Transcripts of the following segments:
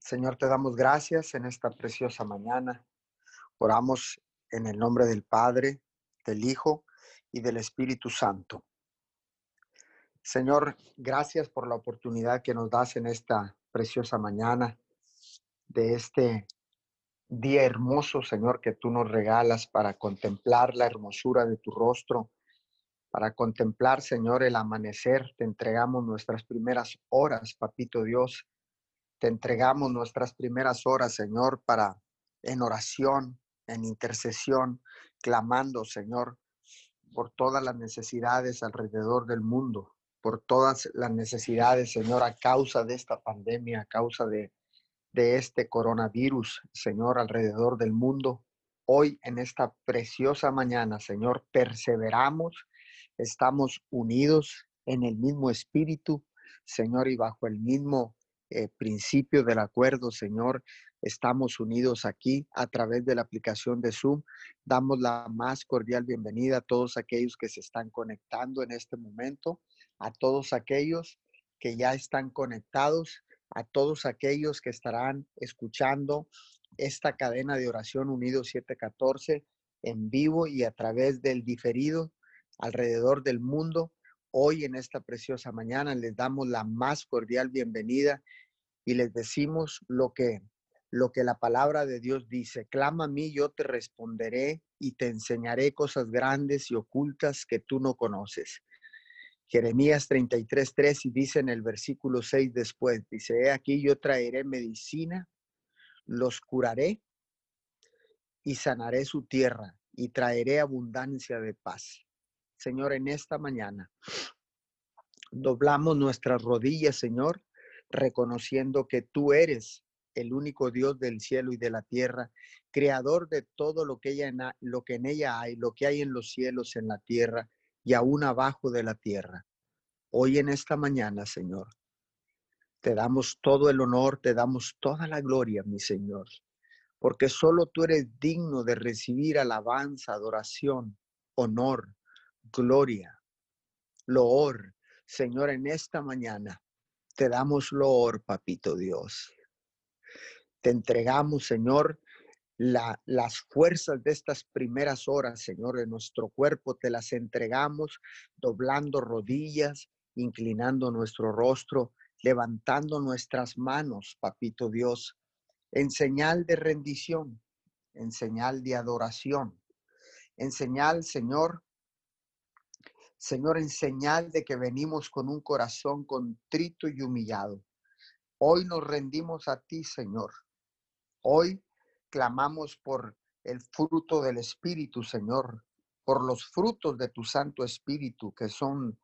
Señor, te damos gracias en esta preciosa mañana. Oramos en el nombre del Padre, del Hijo y del Espíritu Santo. Señor, gracias por la oportunidad que nos das en esta preciosa mañana de este día hermoso, Señor, que tú nos regalas para contemplar la hermosura de tu rostro, para contemplar, Señor, el amanecer. Te entregamos nuestras primeras horas, Papito Dios. Te entregamos nuestras primeras horas, Señor, para en oración, en intercesión, clamando, Señor, por todas las necesidades alrededor del mundo, por todas las necesidades, Señor, a causa de esta pandemia, a causa de, de este coronavirus, Señor, alrededor del mundo. Hoy, en esta preciosa mañana, Señor, perseveramos, estamos unidos en el mismo espíritu, Señor, y bajo el mismo eh, principio del acuerdo, Señor. Estamos unidos aquí a través de la aplicación de Zoom. Damos la más cordial bienvenida a todos aquellos que se están conectando en este momento, a todos aquellos que ya están conectados, a todos aquellos que estarán escuchando esta cadena de oración Unido 714 en vivo y a través del diferido alrededor del mundo. Hoy en esta preciosa mañana les damos la más cordial bienvenida y les decimos lo que lo que la palabra de Dios dice, clama a mí, yo te responderé y te enseñaré cosas grandes y ocultas que tú no conoces. Jeremías 33, 3 y dice en el versículo 6 después, dice, he aquí yo traeré medicina, los curaré y sanaré su tierra y traeré abundancia de paz. Señor, en esta mañana doblamos nuestras rodillas, Señor, reconociendo que tú eres el único Dios del cielo y de la tierra, creador de todo lo que, ella, lo que en ella hay, lo que hay en los cielos, en la tierra y aún abajo de la tierra. Hoy en esta mañana, Señor, te damos todo el honor, te damos toda la gloria, mi Señor, porque solo tú eres digno de recibir alabanza, adoración, honor, gloria, loor, Señor, en esta mañana. Te damos loor, papito Dios. Te entregamos, Señor, la, las fuerzas de estas primeras horas, Señor, de nuestro cuerpo, te las entregamos doblando rodillas, inclinando nuestro rostro, levantando nuestras manos, papito Dios, en señal de rendición, en señal de adoración, en señal, Señor, Señor, en señal de que venimos con un corazón contrito y humillado. Hoy nos rendimos a ti, Señor. Hoy clamamos por el fruto del Espíritu, Señor, por los frutos de tu Santo Espíritu, que son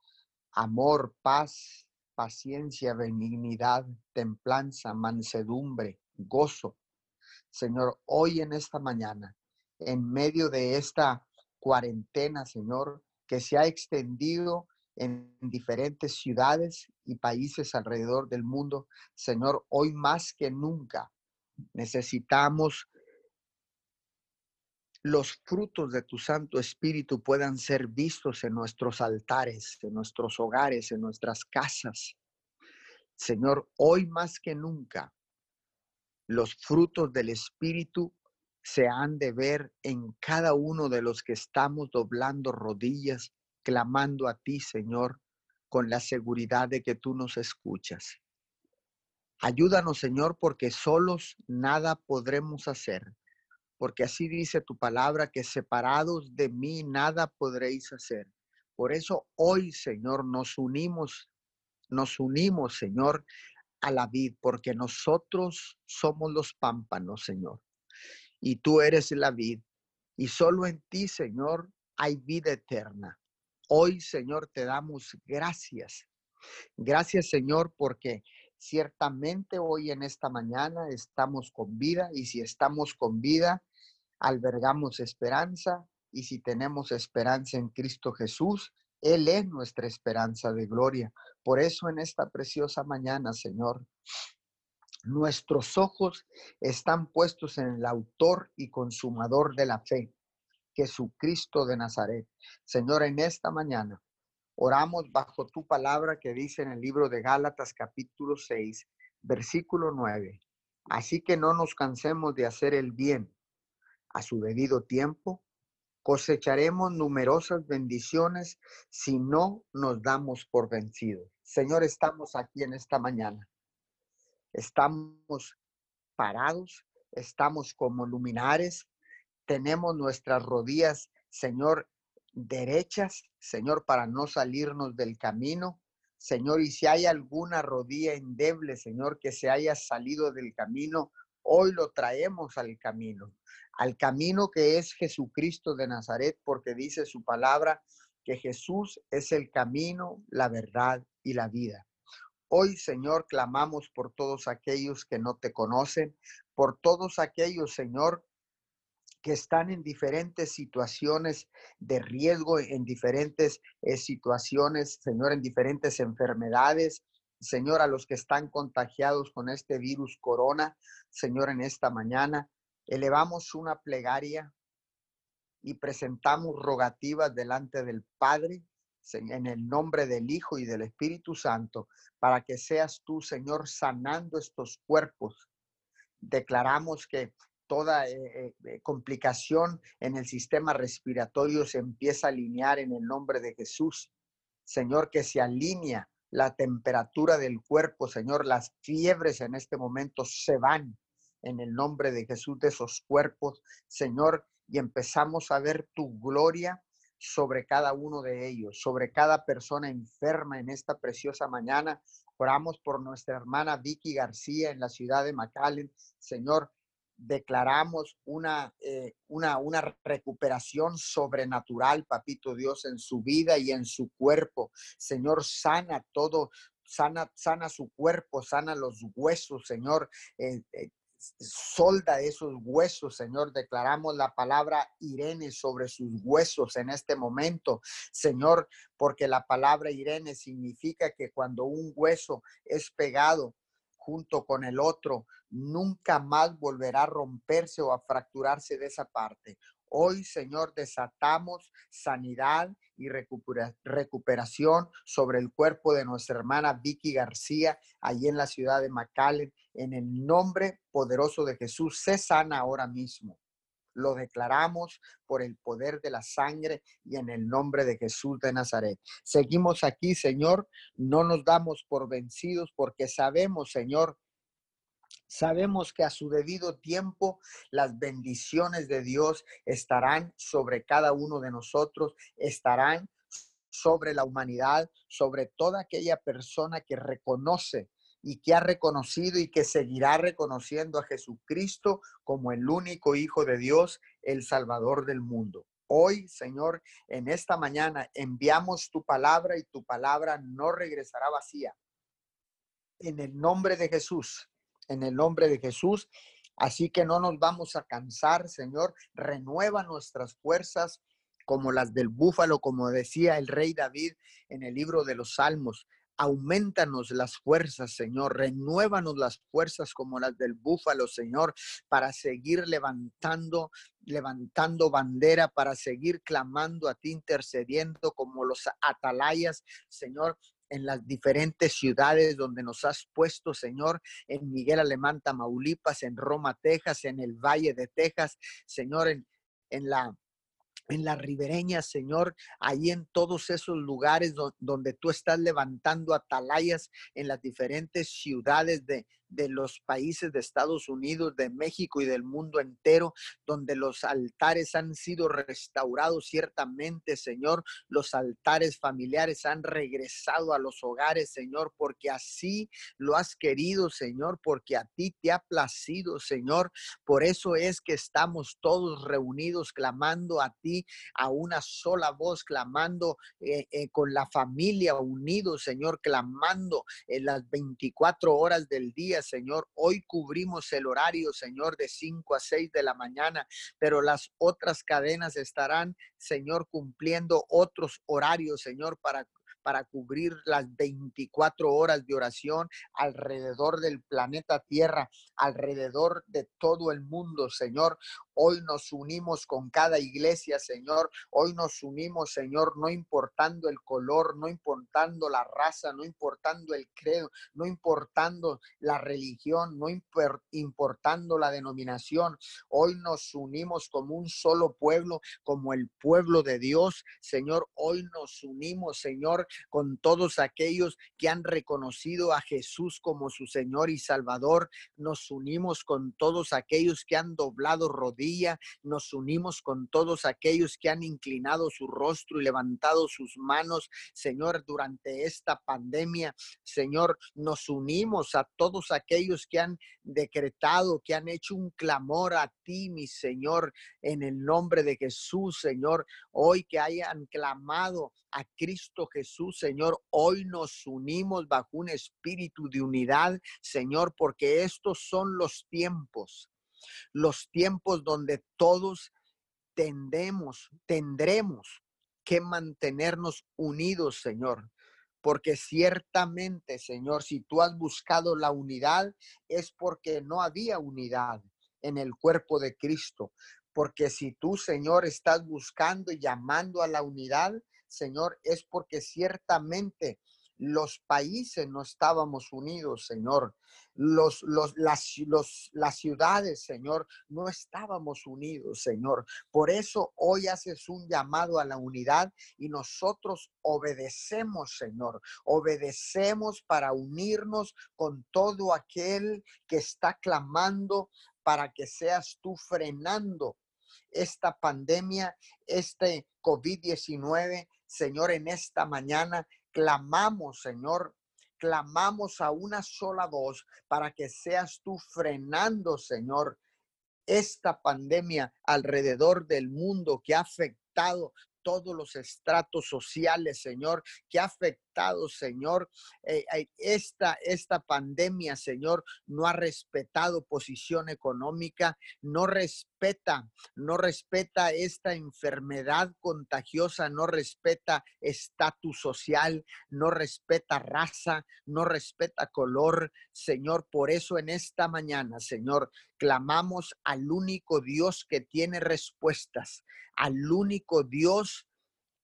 amor, paz, paciencia, benignidad, templanza, mansedumbre, gozo. Señor, hoy en esta mañana, en medio de esta cuarentena, Señor, que se ha extendido en diferentes ciudades y países alrededor del mundo. Señor, hoy más que nunca necesitamos los frutos de tu Santo Espíritu puedan ser vistos en nuestros altares, en nuestros hogares, en nuestras casas. Señor, hoy más que nunca, los frutos del Espíritu se han de ver en cada uno de los que estamos doblando rodillas, clamando a ti, Señor, con la seguridad de que tú nos escuchas. Ayúdanos, Señor, porque solos nada podremos hacer, porque así dice tu palabra, que separados de mí nada podréis hacer. Por eso hoy, Señor, nos unimos, nos unimos, Señor, a la vid, porque nosotros somos los pámpanos, Señor y tú eres la vid. Y solo en ti, Señor, hay vida eterna. Hoy, Señor, te damos gracias. Gracias, Señor, porque ciertamente hoy en esta mañana estamos con vida y si estamos con vida, albergamos esperanza y si tenemos esperanza en Cristo Jesús, Él es nuestra esperanza de gloria. Por eso en esta preciosa mañana, Señor, Nuestros ojos están puestos en el autor y consumador de la fe, Jesucristo de Nazaret. Señor, en esta mañana oramos bajo tu palabra que dice en el libro de Gálatas capítulo 6, versículo 9. Así que no nos cansemos de hacer el bien. A su debido tiempo cosecharemos numerosas bendiciones si no nos damos por vencidos. Señor, estamos aquí en esta mañana. Estamos parados, estamos como luminares, tenemos nuestras rodillas, Señor, derechas, Señor, para no salirnos del camino. Señor, y si hay alguna rodilla endeble, Señor, que se haya salido del camino, hoy lo traemos al camino, al camino que es Jesucristo de Nazaret, porque dice su palabra que Jesús es el camino, la verdad y la vida. Hoy, Señor, clamamos por todos aquellos que no te conocen, por todos aquellos, Señor, que están en diferentes situaciones de riesgo, en diferentes eh, situaciones, Señor, en diferentes enfermedades. Señor, a los que están contagiados con este virus corona, Señor, en esta mañana, elevamos una plegaria y presentamos rogativas delante del Padre, en el nombre del Hijo y del Espíritu Santo, para que seas tú, Señor, sanando estos cuerpos. Declaramos que toda eh, eh, complicación en el sistema respiratorio se empieza a alinear en el nombre de Jesús. Señor, que se alinea la temperatura del cuerpo, Señor, las fiebres en este momento se van en el nombre de Jesús de esos cuerpos, Señor, y empezamos a ver tu gloria sobre cada uno de ellos, sobre cada persona enferma en esta preciosa mañana. Oramos por nuestra hermana Vicky García en la ciudad de McAllen. Señor, declaramos una, eh, una, una recuperación sobrenatural, papito Dios, en su vida y en su cuerpo. Señor, sana todo, sana, sana su cuerpo, sana los huesos, Señor. Eh, eh, solda esos huesos, Señor. Declaramos la palabra Irene sobre sus huesos en este momento, Señor, porque la palabra Irene significa que cuando un hueso es pegado junto con el otro, nunca más volverá a romperse o a fracturarse de esa parte. Hoy, Señor, desatamos sanidad y recuperación sobre el cuerpo de nuestra hermana Vicky García, allí en la ciudad de McAllen. En el nombre poderoso de Jesús, se sana ahora mismo. Lo declaramos por el poder de la sangre y en el nombre de Jesús de Nazaret. Seguimos aquí, Señor. No nos damos por vencidos porque sabemos, Señor, Sabemos que a su debido tiempo las bendiciones de Dios estarán sobre cada uno de nosotros, estarán sobre la humanidad, sobre toda aquella persona que reconoce y que ha reconocido y que seguirá reconociendo a Jesucristo como el único Hijo de Dios, el Salvador del mundo. Hoy, Señor, en esta mañana enviamos tu palabra y tu palabra no regresará vacía. En el nombre de Jesús, en el nombre de Jesús. Así que no nos vamos a cansar, Señor. Renueva nuestras fuerzas como las del búfalo, como decía el rey David en el libro de los Salmos. Aumentanos las fuerzas, Señor. Renuévanos las fuerzas como las del búfalo, Señor, para seguir levantando, levantando bandera, para seguir clamando a ti, intercediendo como los atalayas, Señor, en las diferentes ciudades donde nos has puesto, Señor, en Miguel Alemán, Tamaulipas, en Roma, Texas, en el Valle de Texas, Señor, en, en la en la ribereña, Señor, ahí en todos esos lugares donde tú estás levantando atalayas en las diferentes ciudades de, de los países de Estados Unidos, de México y del mundo entero, donde los altares han sido restaurados ciertamente, Señor. Los altares familiares han regresado a los hogares, Señor, porque así lo has querido, Señor, porque a ti te ha placido, Señor. Por eso es que estamos todos reunidos clamando a ti a una sola voz, clamando eh, eh, con la familia unidos, Señor, clamando en las 24 horas del día Señor. Hoy cubrimos el horario, Señor, de 5 a 6 de la mañana, pero las otras cadenas estarán, Señor, cumpliendo otros horarios, Señor, para para cubrir las 24 horas de oración alrededor del planeta Tierra, alrededor de todo el mundo, Señor. Hoy nos unimos con cada iglesia, Señor. Hoy nos unimos, Señor, no importando el color, no importando la raza, no importando el credo, no importando la religión, no importando la denominación. Hoy nos unimos como un solo pueblo, como el pueblo de Dios. Señor, hoy nos unimos, Señor, con todos aquellos que han reconocido a Jesús como su Señor y Salvador. Nos unimos con todos aquellos que han doblado Nos unimos con todos aquellos que han inclinado su rostro y levantado sus manos, Señor, durante esta pandemia. Señor, nos unimos a todos aquellos que han decretado, que han hecho un clamor a ti, mi Señor, en el nombre de Jesús, Señor. Hoy que hayan clamado a Cristo Jesús, Señor, hoy nos unimos bajo un espíritu de unidad, Señor, porque estos son los tiempos, los tiempos donde todos tendemos, tendremos que mantenernos unidos, Señor porque ciertamente, Señor, si tú has buscado la unidad, es porque no había unidad en el cuerpo de Cristo. Porque si tú, Señor, estás buscando y llamando a la unidad, Señor, es porque ciertamente los países no estábamos unidos, Señor. Los, los, las, los, las ciudades, Señor, no estábamos unidos, Señor. Por eso hoy haces un llamado a la unidad y nosotros obedecemos, Señor. Obedecemos para unirnos con todo aquel que está clamando para que seas tú frenando esta pandemia, este COVID-19, Señor, en esta mañana clamamos, Señor, clamamos a una sola voz para que seas tú frenando, Señor, esta pandemia alrededor del mundo que ha afectado todos los estratos sociales, Señor, que ha afectado, Señor, eh, eh, esta, esta pandemia, Señor, no ha respetado posición económica, no respeta, no respeta esta enfermedad contagiosa, no respeta estatus social, no respeta raza, no respeta color, Señor. Por eso en esta mañana, Señor, clamamos al único Dios que tiene respuestas, al único Dios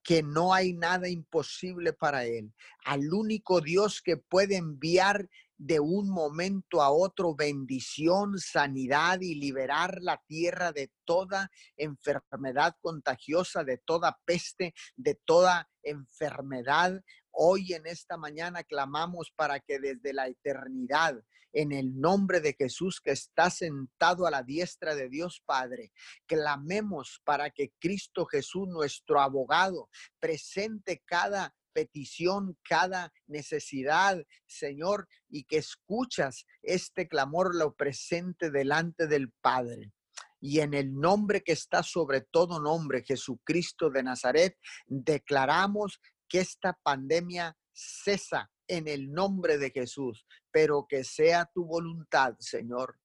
que no hay nada imposible para Él, al único Dios que puede enviar de un momento a otro bendición, sanidad y liberar la tierra de toda enfermedad contagiosa, de toda peste, de toda enfermedad. Hoy en esta mañana clamamos para que desde la eternidad en el nombre de Jesús que está sentado a la diestra de Dios Padre. Clamemos para que Cristo Jesús, nuestro abogado, presente cada petición, cada necesidad, Señor, y que escuchas este clamor, lo presente delante del Padre. Y en el nombre que está sobre todo nombre, Jesucristo de Nazaret, declaramos que esta pandemia cesa en el nombre de Jesús, pero que sea tu voluntad, Señor,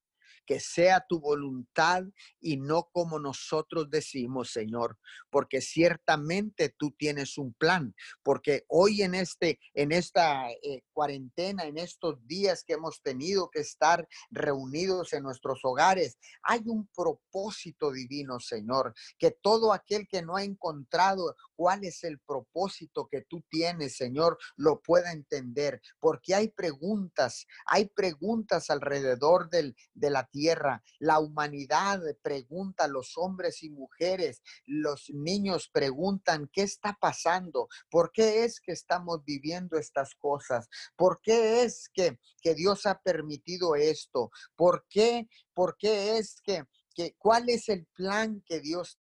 que sea tu voluntad y no como nosotros decimos, Señor, porque ciertamente tú tienes un plan, porque hoy en este en esta eh, cuarentena, en estos días que hemos tenido que estar reunidos en nuestros hogares, hay un propósito divino, Señor, que todo aquel que no ha encontrado cuál es el propósito que tú tienes, Señor, lo pueda entender, porque hay preguntas, hay preguntas alrededor del, de la tierra. La humanidad pregunta, los hombres y mujeres, los niños preguntan, ¿qué está pasando? ¿Por qué es que estamos viviendo estas cosas? ¿Por qué es que, que Dios ha permitido esto? ¿Por qué? ¿Por qué es que, que cuál es el plan que Dios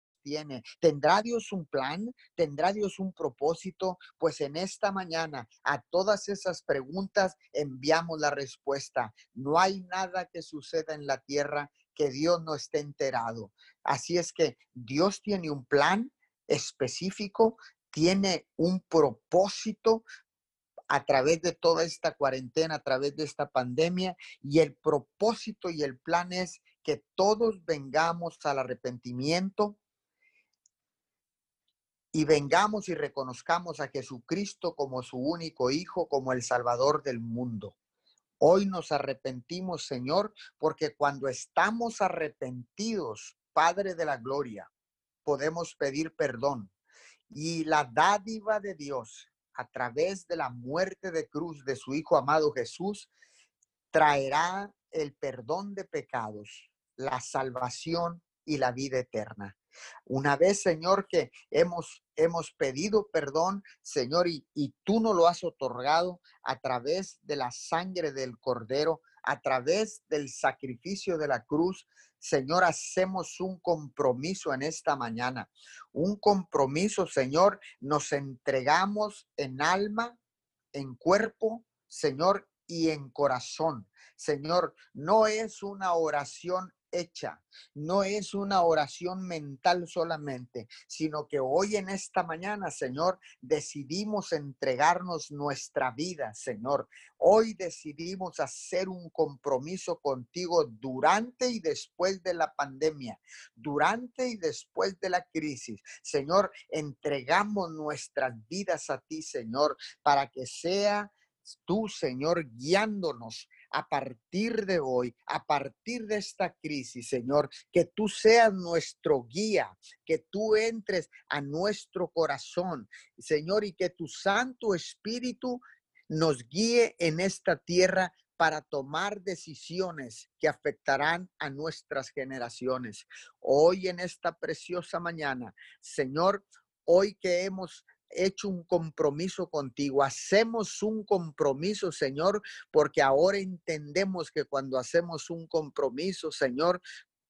¿Tendrá Dios un plan? ¿Tendrá Dios un propósito? Pues en esta mañana a todas esas preguntas enviamos la respuesta. No hay nada que suceda en la tierra que Dios no esté enterado. Así es que Dios tiene un plan específico, tiene un propósito a través de toda esta cuarentena, a través de esta pandemia, y el propósito y el plan es que todos vengamos al arrepentimiento, y vengamos y reconozcamos a Jesucristo como su único Hijo, como el Salvador del mundo. Hoy nos arrepentimos, Señor, porque cuando estamos arrepentidos, Padre de la Gloria, podemos pedir perdón. Y la dádiva de Dios a través de la muerte de cruz de su Hijo amado Jesús traerá el perdón de pecados, la salvación y la vida eterna. Una vez, Señor, que hemos, hemos pedido perdón, Señor, y, y tú no lo has otorgado a través de la sangre del Cordero, a través del sacrificio de la cruz, Señor, hacemos un compromiso en esta mañana. Un compromiso, Señor, nos entregamos en alma, en cuerpo, Señor, y en corazón. Señor, no es una oración hecha. No es una oración mental solamente, sino que hoy en esta mañana, Señor, decidimos entregarnos nuestra vida, Señor. Hoy decidimos hacer un compromiso contigo durante y después de la pandemia, durante y después de la crisis. Señor, entregamos nuestras vidas a ti, Señor, para que sea tú, Señor, guiándonos a partir de hoy, a partir de esta crisis, Señor, que tú seas nuestro guía, que tú entres a nuestro corazón, Señor, y que tu Santo Espíritu nos guíe en esta tierra para tomar decisiones que afectarán a nuestras generaciones. Hoy en esta preciosa mañana, Señor, hoy que hemos hecho un compromiso contigo. Hacemos un compromiso, Señor, porque ahora entendemos que cuando hacemos un compromiso, Señor,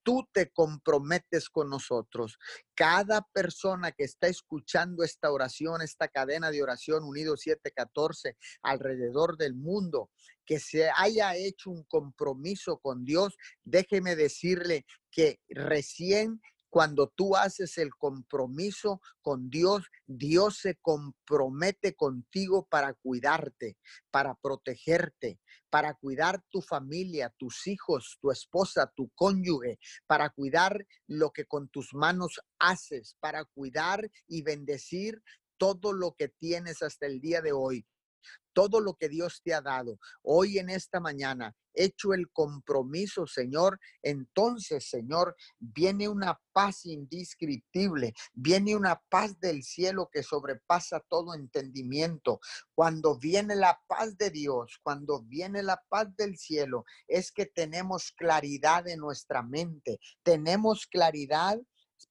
tú te comprometes con nosotros. Cada persona que está escuchando esta oración, esta cadena de oración unido 714 alrededor del mundo, que se haya hecho un compromiso con Dios, déjeme decirle que recién cuando tú haces el compromiso con Dios, Dios se compromete contigo para cuidarte, para protegerte, para cuidar tu familia, tus hijos, tu esposa, tu cónyuge, para cuidar lo que con tus manos haces, para cuidar y bendecir todo lo que tienes hasta el día de hoy todo lo que Dios te ha dado hoy en esta mañana, hecho el compromiso, Señor, entonces, Señor, viene una paz indescriptible, viene una paz del cielo que sobrepasa todo entendimiento. Cuando viene la paz de Dios, cuando viene la paz del cielo, es que tenemos claridad en nuestra mente, tenemos claridad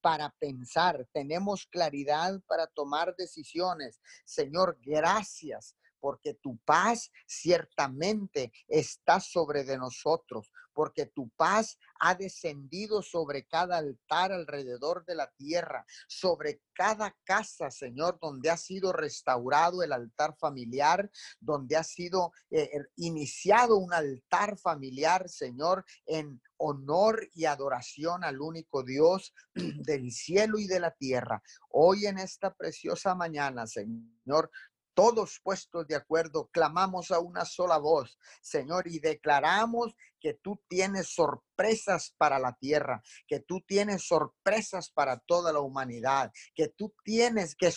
para pensar, tenemos claridad para tomar decisiones. Señor, gracias porque tu paz ciertamente está sobre de nosotros, porque tu paz ha descendido sobre cada altar alrededor de la tierra, sobre cada casa, Señor, donde ha sido restaurado el altar familiar, donde ha sido eh, er, iniciado un altar familiar, Señor, en honor y adoración al único Dios del cielo y de la tierra. Hoy en esta preciosa mañana, Señor, todos puestos de acuerdo, clamamos a una sola voz, Señor, y declaramos que tú tienes sorpresas para la tierra, que tú tienes sorpresas para toda la humanidad, que tú tienes que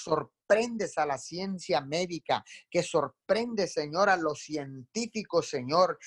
sorprendes a la ciencia médica, que sorprende, Señor, a los científicos, Señor,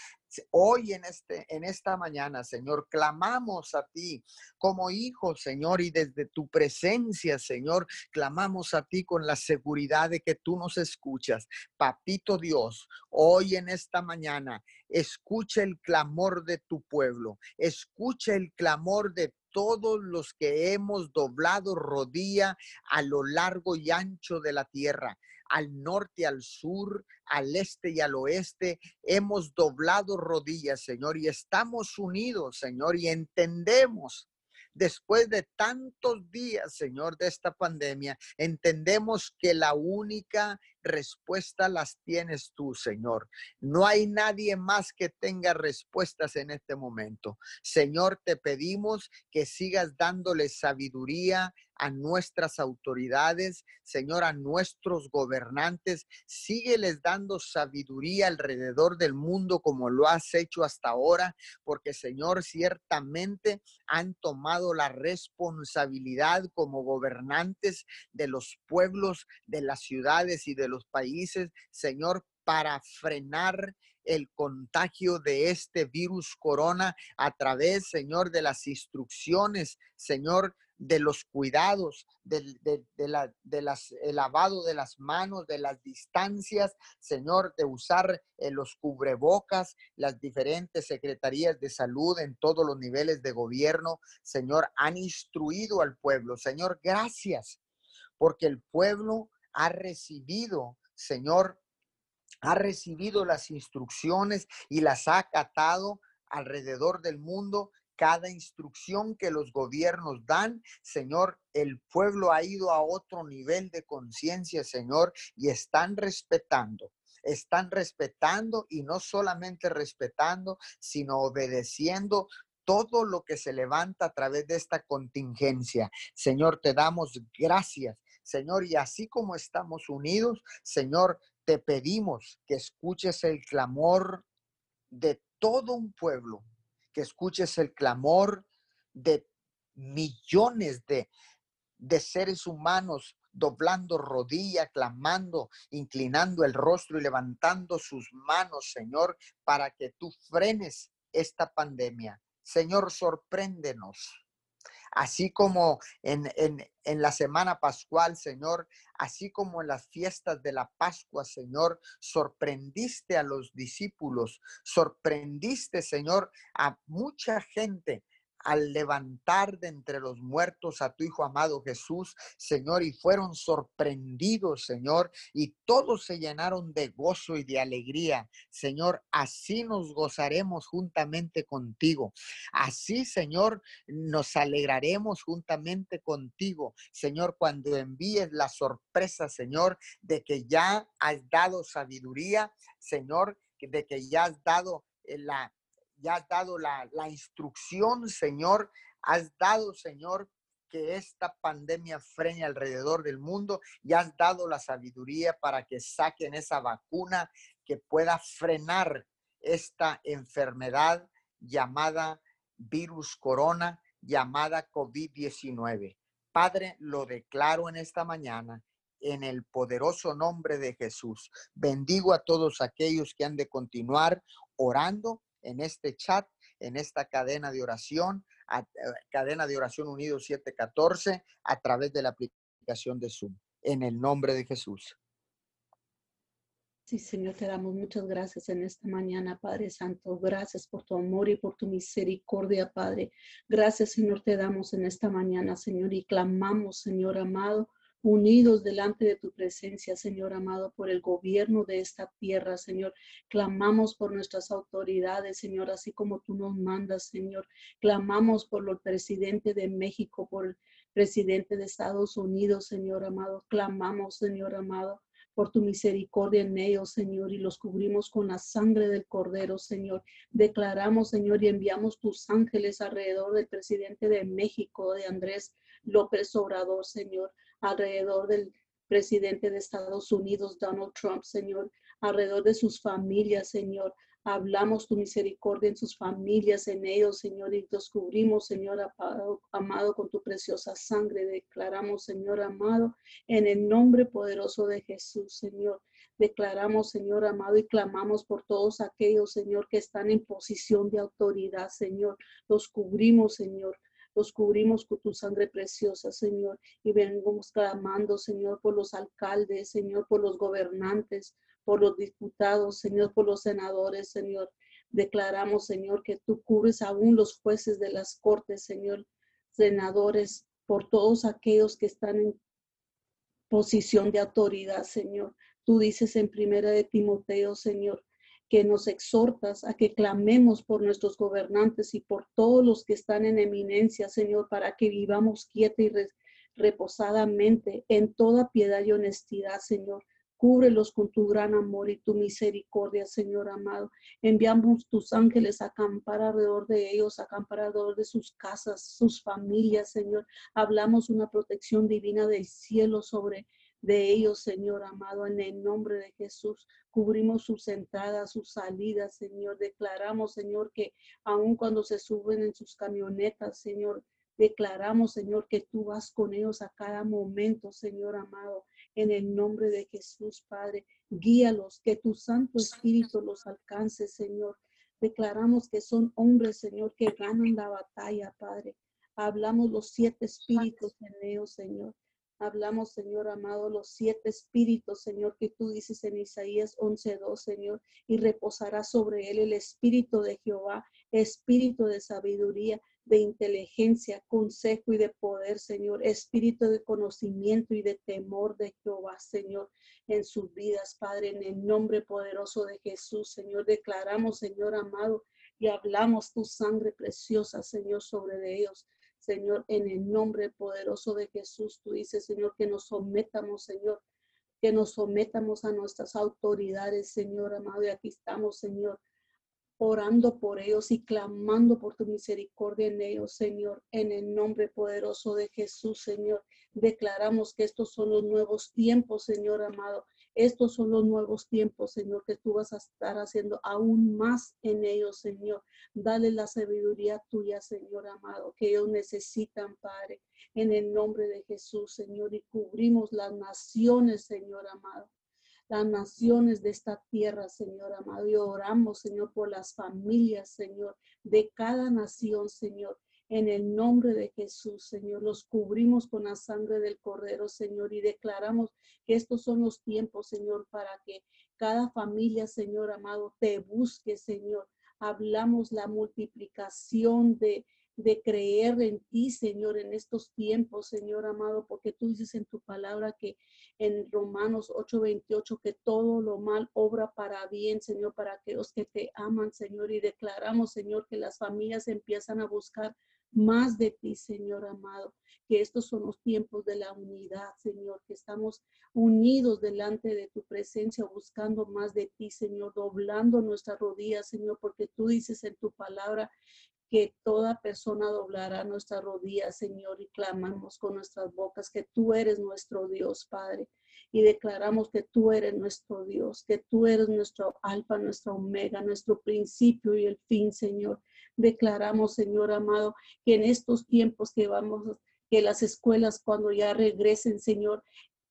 Hoy en, este, en esta mañana, Señor, clamamos a ti como hijos, Señor, y desde tu presencia, Señor, clamamos a ti con la seguridad de que tú nos escuchas. Papito Dios, hoy en esta mañana, escucha el clamor de tu pueblo, escucha el clamor de todos los que hemos doblado rodilla a lo largo y ancho de la tierra al norte, al sur, al este y al oeste. Hemos doblado rodillas, Señor, y estamos unidos, Señor, y entendemos después de tantos días, Señor, de esta pandemia, entendemos que la única respuesta las tienes tú, Señor. No hay nadie más que tenga respuestas en este momento. Señor, te pedimos que sigas dándole sabiduría, a nuestras autoridades, Señor, a nuestros gobernantes. Sígueles dando sabiduría alrededor del mundo como lo has hecho hasta ahora, porque, Señor, ciertamente han tomado la responsabilidad como gobernantes de los pueblos, de las ciudades y de los países, Señor, para frenar el contagio de este virus corona a través, Señor, de las instrucciones, Señor, de los cuidados, de, la, de las, el lavado de las manos, de las distancias, Señor, de usar eh, los cubrebocas, las diferentes secretarías de salud en todos los niveles de gobierno, Señor, han instruido al pueblo. Señor, gracias, porque el pueblo ha recibido, Señor, ha recibido las instrucciones y las ha acatado alrededor del mundo cada instrucción que los gobiernos dan, Señor, el pueblo ha ido a otro nivel de conciencia, Señor, y están respetando están respetando y no solamente respetando, sino obedeciendo todo lo que se levanta a través de esta contingencia. Señor, te damos gracias, Señor, y así como estamos unidos, Señor, te pedimos que escuches el clamor de todo un pueblo, que escuches el clamor de millones de, de seres humanos doblando rodilla, clamando, inclinando el rostro y levantando sus manos, Señor, para que tú frenes esta pandemia. Señor, sorpréndenos así como en, en, la semana pascual, Señor, así como en las fiestas de la Pascua, Señor, sorprendiste a los discípulos, sorprendiste, Señor, a mucha gente al levantar de entre los muertos a tu Hijo amado Jesús, Señor, y fueron sorprendidos, Señor, y todos se llenaron de gozo y de alegría. Señor, así nos gozaremos juntamente contigo. Así, Señor, nos alegraremos juntamente contigo, Señor, cuando envíes la sorpresa, Señor, de que ya has dado sabiduría, Señor, de que ya has dado eh, la ya has dado la, instrucción, Señor, has dado, Señor, que esta pandemia frene alrededor del mundo y has dado la sabiduría para que saquen esa vacuna que pueda frenar esta enfermedad llamada virus corona, llamada COVID-19. Padre, lo declaro en esta mañana en el poderoso nombre de Jesús. Bendigo a todos aquellos que han de continuar orando en este chat, en esta cadena de oración, eh, cadena de oración unido 714, a través de la aplicación de Zoom. En el nombre de Jesús. Sí, Señor, te damos muchas gracias en esta mañana, Padre Santo. Gracias por tu amor y por tu misericordia, Padre. Gracias, Señor, te damos en esta mañana, Señor, y clamamos, Señor amado, unidos delante de tu presencia, Señor amado, por el gobierno de esta tierra, Señor. Clamamos por nuestras autoridades, Señor, así como tú nos mandas, Señor. Clamamos por el presidente de México, por el presidente de Estados Unidos, Señor amado. Clamamos, Señor amado, por tu misericordia en ellos, Señor, y los cubrimos con la sangre del Cordero, Señor. Declaramos, Señor, y enviamos tus ángeles alrededor del presidente de México, de Andrés López Obrador, Señor alrededor del presidente de Estados Unidos, Donald Trump, Señor, alrededor de sus familias, Señor. Hablamos tu misericordia en sus familias, en ellos, Señor, y los cubrimos, Señor amado, con tu preciosa sangre. Declaramos, Señor amado, en el nombre poderoso de Jesús, Señor. Declaramos, Señor amado, y clamamos por todos aquellos, Señor, que están en posición de autoridad, Señor. Los cubrimos, Señor. Los cubrimos con tu sangre preciosa, Señor, y venimos clamando, Señor, por los alcaldes, Señor, por los gobernantes, por los diputados, Señor, por los senadores, Señor. Declaramos, Señor, que tú cubres aún los jueces de las cortes, Señor, senadores, por todos aquellos que están en posición de autoridad, Señor. Tú dices en primera de Timoteo, Señor, que nos exhortas a que clamemos por nuestros gobernantes y por todos los que están en eminencia, Señor, para que vivamos quieta y reposadamente en toda piedad y honestidad, Señor. Cúbrelos con tu gran amor y tu misericordia, Señor amado. Enviamos tus ángeles a acampar alrededor de ellos, a acampar alrededor de sus casas, sus familias, Señor. Hablamos una protección divina del cielo sobre de ellos, Señor amado, en el nombre de Jesús. Cubrimos sus entradas, sus salidas, Señor. Declaramos, Señor, que aun cuando se suben en sus camionetas, Señor, declaramos, Señor, que tú vas con ellos a cada momento, Señor amado. En el nombre de Jesús, Padre, guíalos, que tu Santo Espíritu los alcance, Señor. Declaramos que son hombres, Señor, que ganan la batalla, Padre. Hablamos los siete espíritus en ellos, Señor. Hablamos, Señor amado, los siete espíritus, Señor, que tú dices en Isaías 11.2, Señor, y reposará sobre él el espíritu de Jehová, espíritu de sabiduría, de inteligencia, consejo y de poder, Señor, espíritu de conocimiento y de temor de Jehová, Señor, en sus vidas, Padre, en el nombre poderoso de Jesús, Señor, declaramos, Señor amado, y hablamos tu sangre preciosa, Señor, sobre ellos. Señor, en el nombre poderoso de Jesús, tú dices, Señor, que nos sometamos, Señor, que nos sometamos a nuestras autoridades, Señor amado, y aquí estamos, Señor, orando por ellos y clamando por tu misericordia en ellos, Señor, en el nombre poderoso de Jesús, Señor. Declaramos que estos son los nuevos tiempos, Señor amado, estos son los nuevos tiempos, Señor, que tú vas a estar haciendo aún más en ellos, Señor. Dale la sabiduría tuya, Señor amado, que ellos necesitan, Padre, en el nombre de Jesús, Señor. Y cubrimos las naciones, Señor amado las naciones de esta tierra, Señor amado. Y oramos, Señor, por las familias, Señor, de cada nación, Señor. En el nombre de Jesús, Señor, los cubrimos con la sangre del Cordero, Señor, y declaramos que estos son los tiempos, Señor, para que cada familia, Señor amado, te busque, Señor. Hablamos la multiplicación de, de creer en ti, Señor, en estos tiempos, Señor amado, porque tú dices en tu palabra que en Romanos 8:28 que todo lo mal obra para bien, Señor, para aquellos que te aman, Señor, y declaramos, Señor, que las familias empiezan a buscar más de ti, Señor amado, que estos son los tiempos de la unidad, Señor, que estamos unidos delante de tu presencia, buscando más de ti, Señor, doblando nuestras rodillas, Señor, porque tú dices en tu palabra que toda persona doblará nuestras rodillas, Señor, y clamamos con nuestras bocas que tú eres nuestro Dios, Padre. Y declaramos que tú eres nuestro Dios, que tú eres nuestro alfa, nuestro omega, nuestro principio y el fin, Señor. Declaramos, Señor amado, que en estos tiempos que vamos, que las escuelas cuando ya regresen, Señor,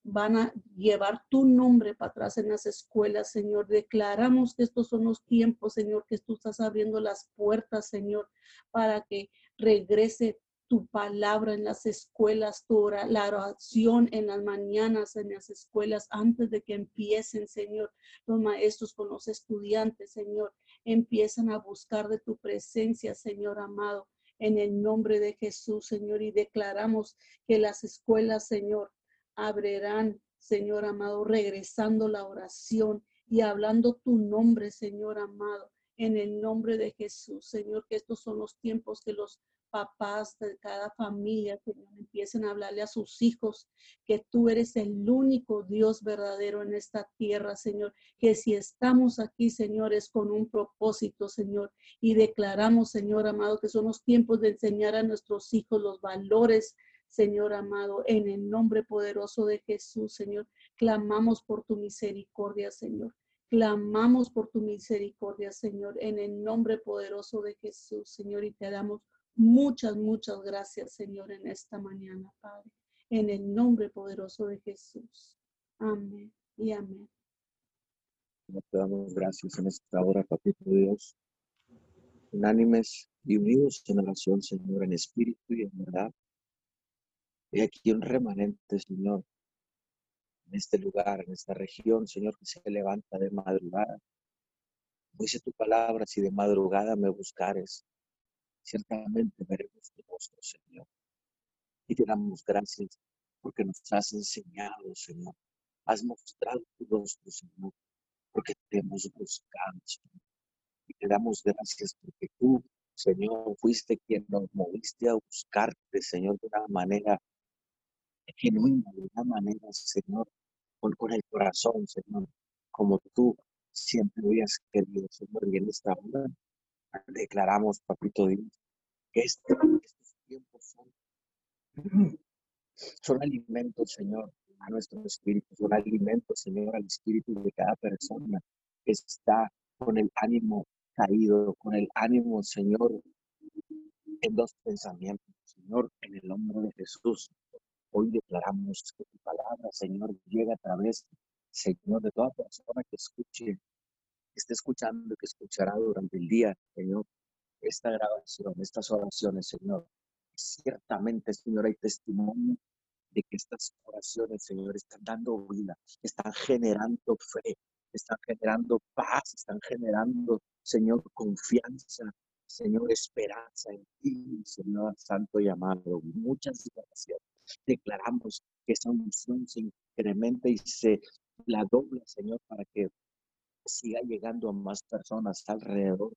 van a llevar tu nombre para atrás en las escuelas, Señor. Declaramos que estos son los tiempos, Señor, que tú estás abriendo las puertas, Señor, para que regrese tu palabra en las escuelas, tu la oración en las mañanas en las escuelas, antes de que empiecen, Señor, los maestros con los estudiantes, Señor, empiezan a buscar de tu presencia, Señor amado, en el nombre de Jesús, Señor, y declaramos que las escuelas, Señor, abrirán, Señor amado, regresando la oración y hablando tu nombre, Señor amado, en el nombre de Jesús, Señor, que estos son los tiempos que los papás de cada familia, Señor, empiecen a hablarle a sus hijos que tú eres el único Dios verdadero en esta tierra, Señor, que si estamos aquí, Señor, es con un propósito, Señor, y declaramos, Señor amado, que son los tiempos de enseñar a nuestros hijos los valores Señor amado, en el nombre poderoso de Jesús, Señor, clamamos por tu misericordia, Señor. Clamamos por tu misericordia, Señor, en el nombre poderoso de Jesús, Señor, y te damos muchas, muchas gracias, Señor, en esta mañana, Padre, en el nombre poderoso de Jesús. Amén y amén. Te damos gracias en esta hora, Papito Dios, unánimes y unidos en oración, Señor, en espíritu y en verdad. He aquí un remanente, Señor, en este lugar, en esta región, Señor, que se levanta de madrugada. Dice tu palabra, si de madrugada me buscares, ciertamente veremos tu rostro, Señor. Y te damos gracias porque nos has enseñado, Señor. Has mostrado tu rostro, Señor, porque te hemos buscado, Señor. Y te damos gracias porque tú, Señor, fuiste quien nos moviste a buscarte, Señor, de una manera genuina, de una manera, Señor, con, el corazón, Señor, como tú siempre habías querido, Señor, y en esta hora declaramos, Papito Dios, que este, estos tiempos son, son alimentos, Señor, a nuestro espíritu, son alimentos, Señor, al espíritu de cada persona que está con el ánimo caído, con el ánimo, Señor, en dos pensamientos, Señor, en el nombre de Jesús. Hoy declaramos que tu palabra, Señor, llega a través, Señor, de toda persona que escuche, que esté escuchando, que escuchará durante el día, Señor, esta grabación, estas oraciones, Señor. Ciertamente, Señor, hay testimonio de que estas oraciones, Señor, están dando vida, están generando fe, están generando paz, están generando, Señor, confianza, Señor, esperanza en ti, Señor Santo y amado. Muchas gracias. Declaramos que esa unción se incrementa y se la dobla, Señor, para que siga llegando a más personas alrededor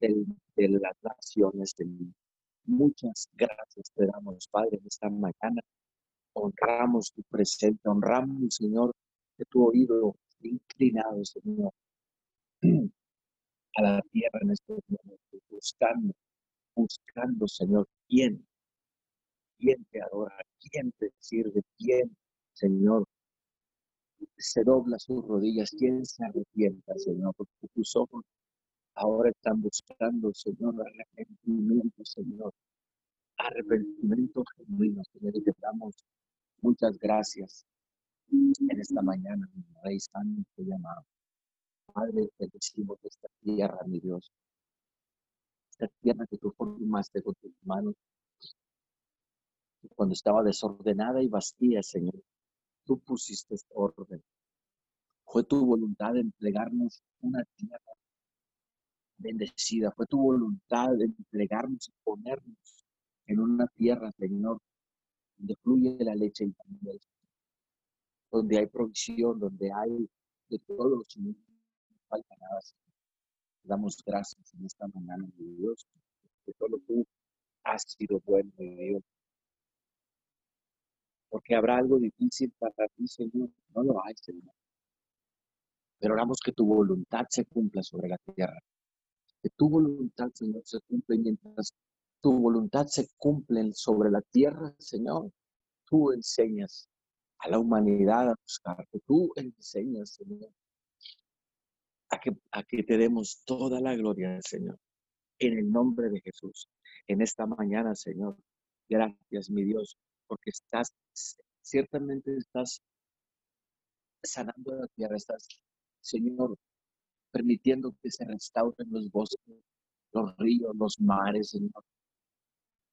de las naciones Muchas gracias te damos, Padre, esta mañana. Honramos tu presente, honramos, Señor, de tu oído inclinado, Señor, a la tierra en este momento, buscando, buscando, Señor, quién, quién te adora, quién te sirve, quién, Señor, se dobla sus rodillas, quién se arrepienta, Señor, porque tus ojos ahora están buscando, Señor, arrepentimiento, Señor, arrepentimiento genuino, Señor, y te damos muchas gracias en esta mañana, mi Rey Santo y amado. Padre, te decimos de esta tierra, mi Dios, esta tierra que tú formaste con tus manos, cuando estaba desordenada y vacía, Señor, tú pusiste orden. Fue tu voluntad entregarnos una tierra bendecida. Fue tu voluntad de entregarnos y ponernos en una tierra, Señor, donde fluye la leche y la miel, donde hay provisión, donde hay de todo, no falta nada. Damos gracias en esta mañana, mi Dios, que solo tú has sido bueno, mi Dios. Porque habrá algo difícil para ti, Señor. No lo hay, Señor. Pero oramos que tu voluntad se cumpla sobre la tierra que tu voluntad, Señor, se cumple mientras tu voluntad se cumple sobre la tierra, Señor. Tú enseñas a la humanidad a buscarte. Tú enseñas, Señor, a que, a que te demos toda la gloria, Señor. En el nombre de Jesús. En esta mañana, Señor. Gracias, mi Dios, porque estás, ciertamente estás sanando la tierra. Estás, Señor, permitiendo que se restauren los bosques, los ríos, los mares, Señor.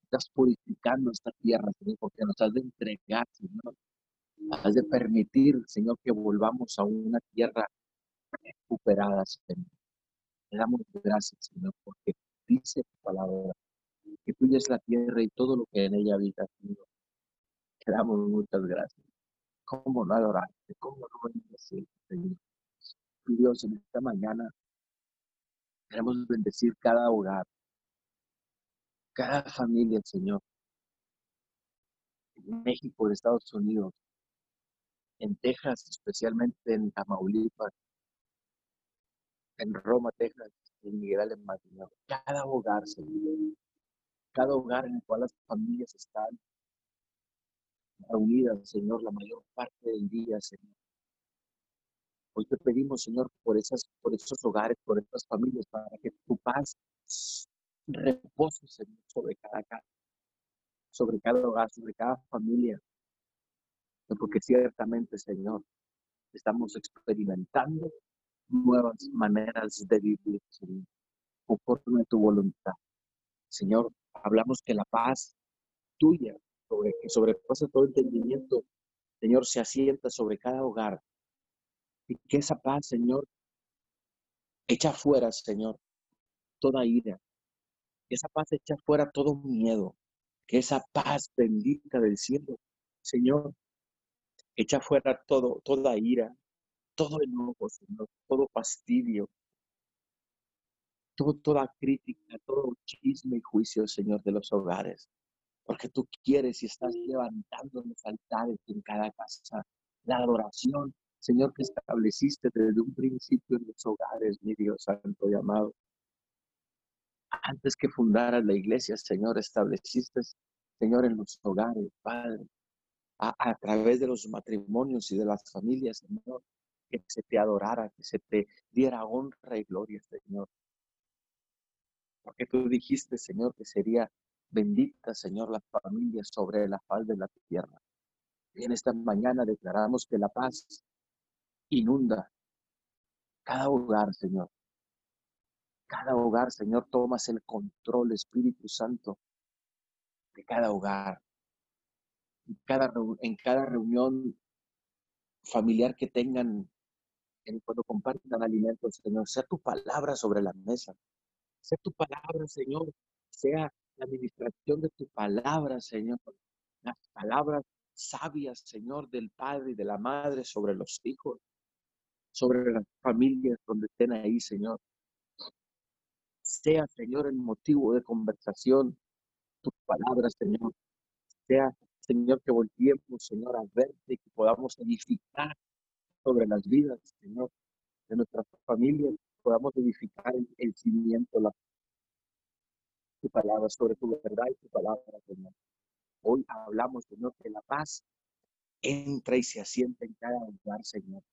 Estás purificando esta tierra, Señor, porque nos has de entregar, Señor. Has de permitir, Señor, que volvamos a una tierra recuperada, Señor. Te damos gracias, Señor, porque dice tu palabra que tuya es la tierra y todo lo que en ella habita, Señor. Te damos muchas gracias. ¿Cómo no adorarte? ¿Cómo no bendecirte, Señor? Dios, en esta mañana queremos bendecir cada hogar, cada familia, Señor. En México, en Estados Unidos, en Texas, especialmente en Tamaulipas, en Roma, Texas, en Miguel Alemán, Cada hogar, Señor. Cada hogar en el cual las familias están reunidas, Señor, la mayor parte del día, Señor. Hoy te pedimos, Señor, por, esas, por esos hogares, por esas familias, para que tu paz repose, Señor, sobre cada casa, sobre cada hogar, sobre cada familia. Porque ciertamente, Señor, estamos experimentando nuevas maneras de vivir, Señor, conforme a tu voluntad. Señor, hablamos que la paz tuya, sobre, que sobrepasa todo entendimiento, Señor, se asienta sobre cada hogar, y que esa paz, Señor, echa fuera, Señor, toda ira. Que esa paz echa fuera todo miedo. Que esa paz bendita del cielo, Señor, echa fuera todo, toda ira, todo enojo, todo fastidio, toda crítica, todo chisme y juicio, Señor, de los hogares. Porque tú quieres y estás levantando los altares en cada casa, la adoración Señor, que estableciste desde un principio en los hogares, mi Dios santo y amado. Antes que fundaras la iglesia, Señor, estableciste, Señor, en los hogares, Padre, a, a través de los matrimonios y de las familias, Señor, que se te adorara, que se te diera honra y gloria, Señor. Porque tú dijiste, Señor, que sería bendita, Señor, la familia sobre la faz de la tierra. En esta mañana declaramos que la paz inunda cada hogar, Señor. Cada hogar, Señor, tomas el control, Espíritu Santo, de cada hogar. En cada, en cada reunión familiar que tengan, en cuando compartan alimentos, Señor, sea tu palabra sobre la mesa. Sea tu palabra, Señor. Sea la administración de tu palabra, Señor. Las palabras sabias, Señor, del Padre y de la Madre sobre los hijos, sobre las familias donde estén ahí, Señor. Sea, Señor, el motivo de conversación, tus palabras, Señor. Sea, Señor, que volviemos, Señor, a verte y que podamos edificar sobre las vidas, Señor, de nuestras familias, podamos edificar el, cimiento, la, tu palabra, sobre tu verdad y tu palabra, Señor. Hoy hablamos, Señor, que la paz entra y se asienta en cada lugar, Señor.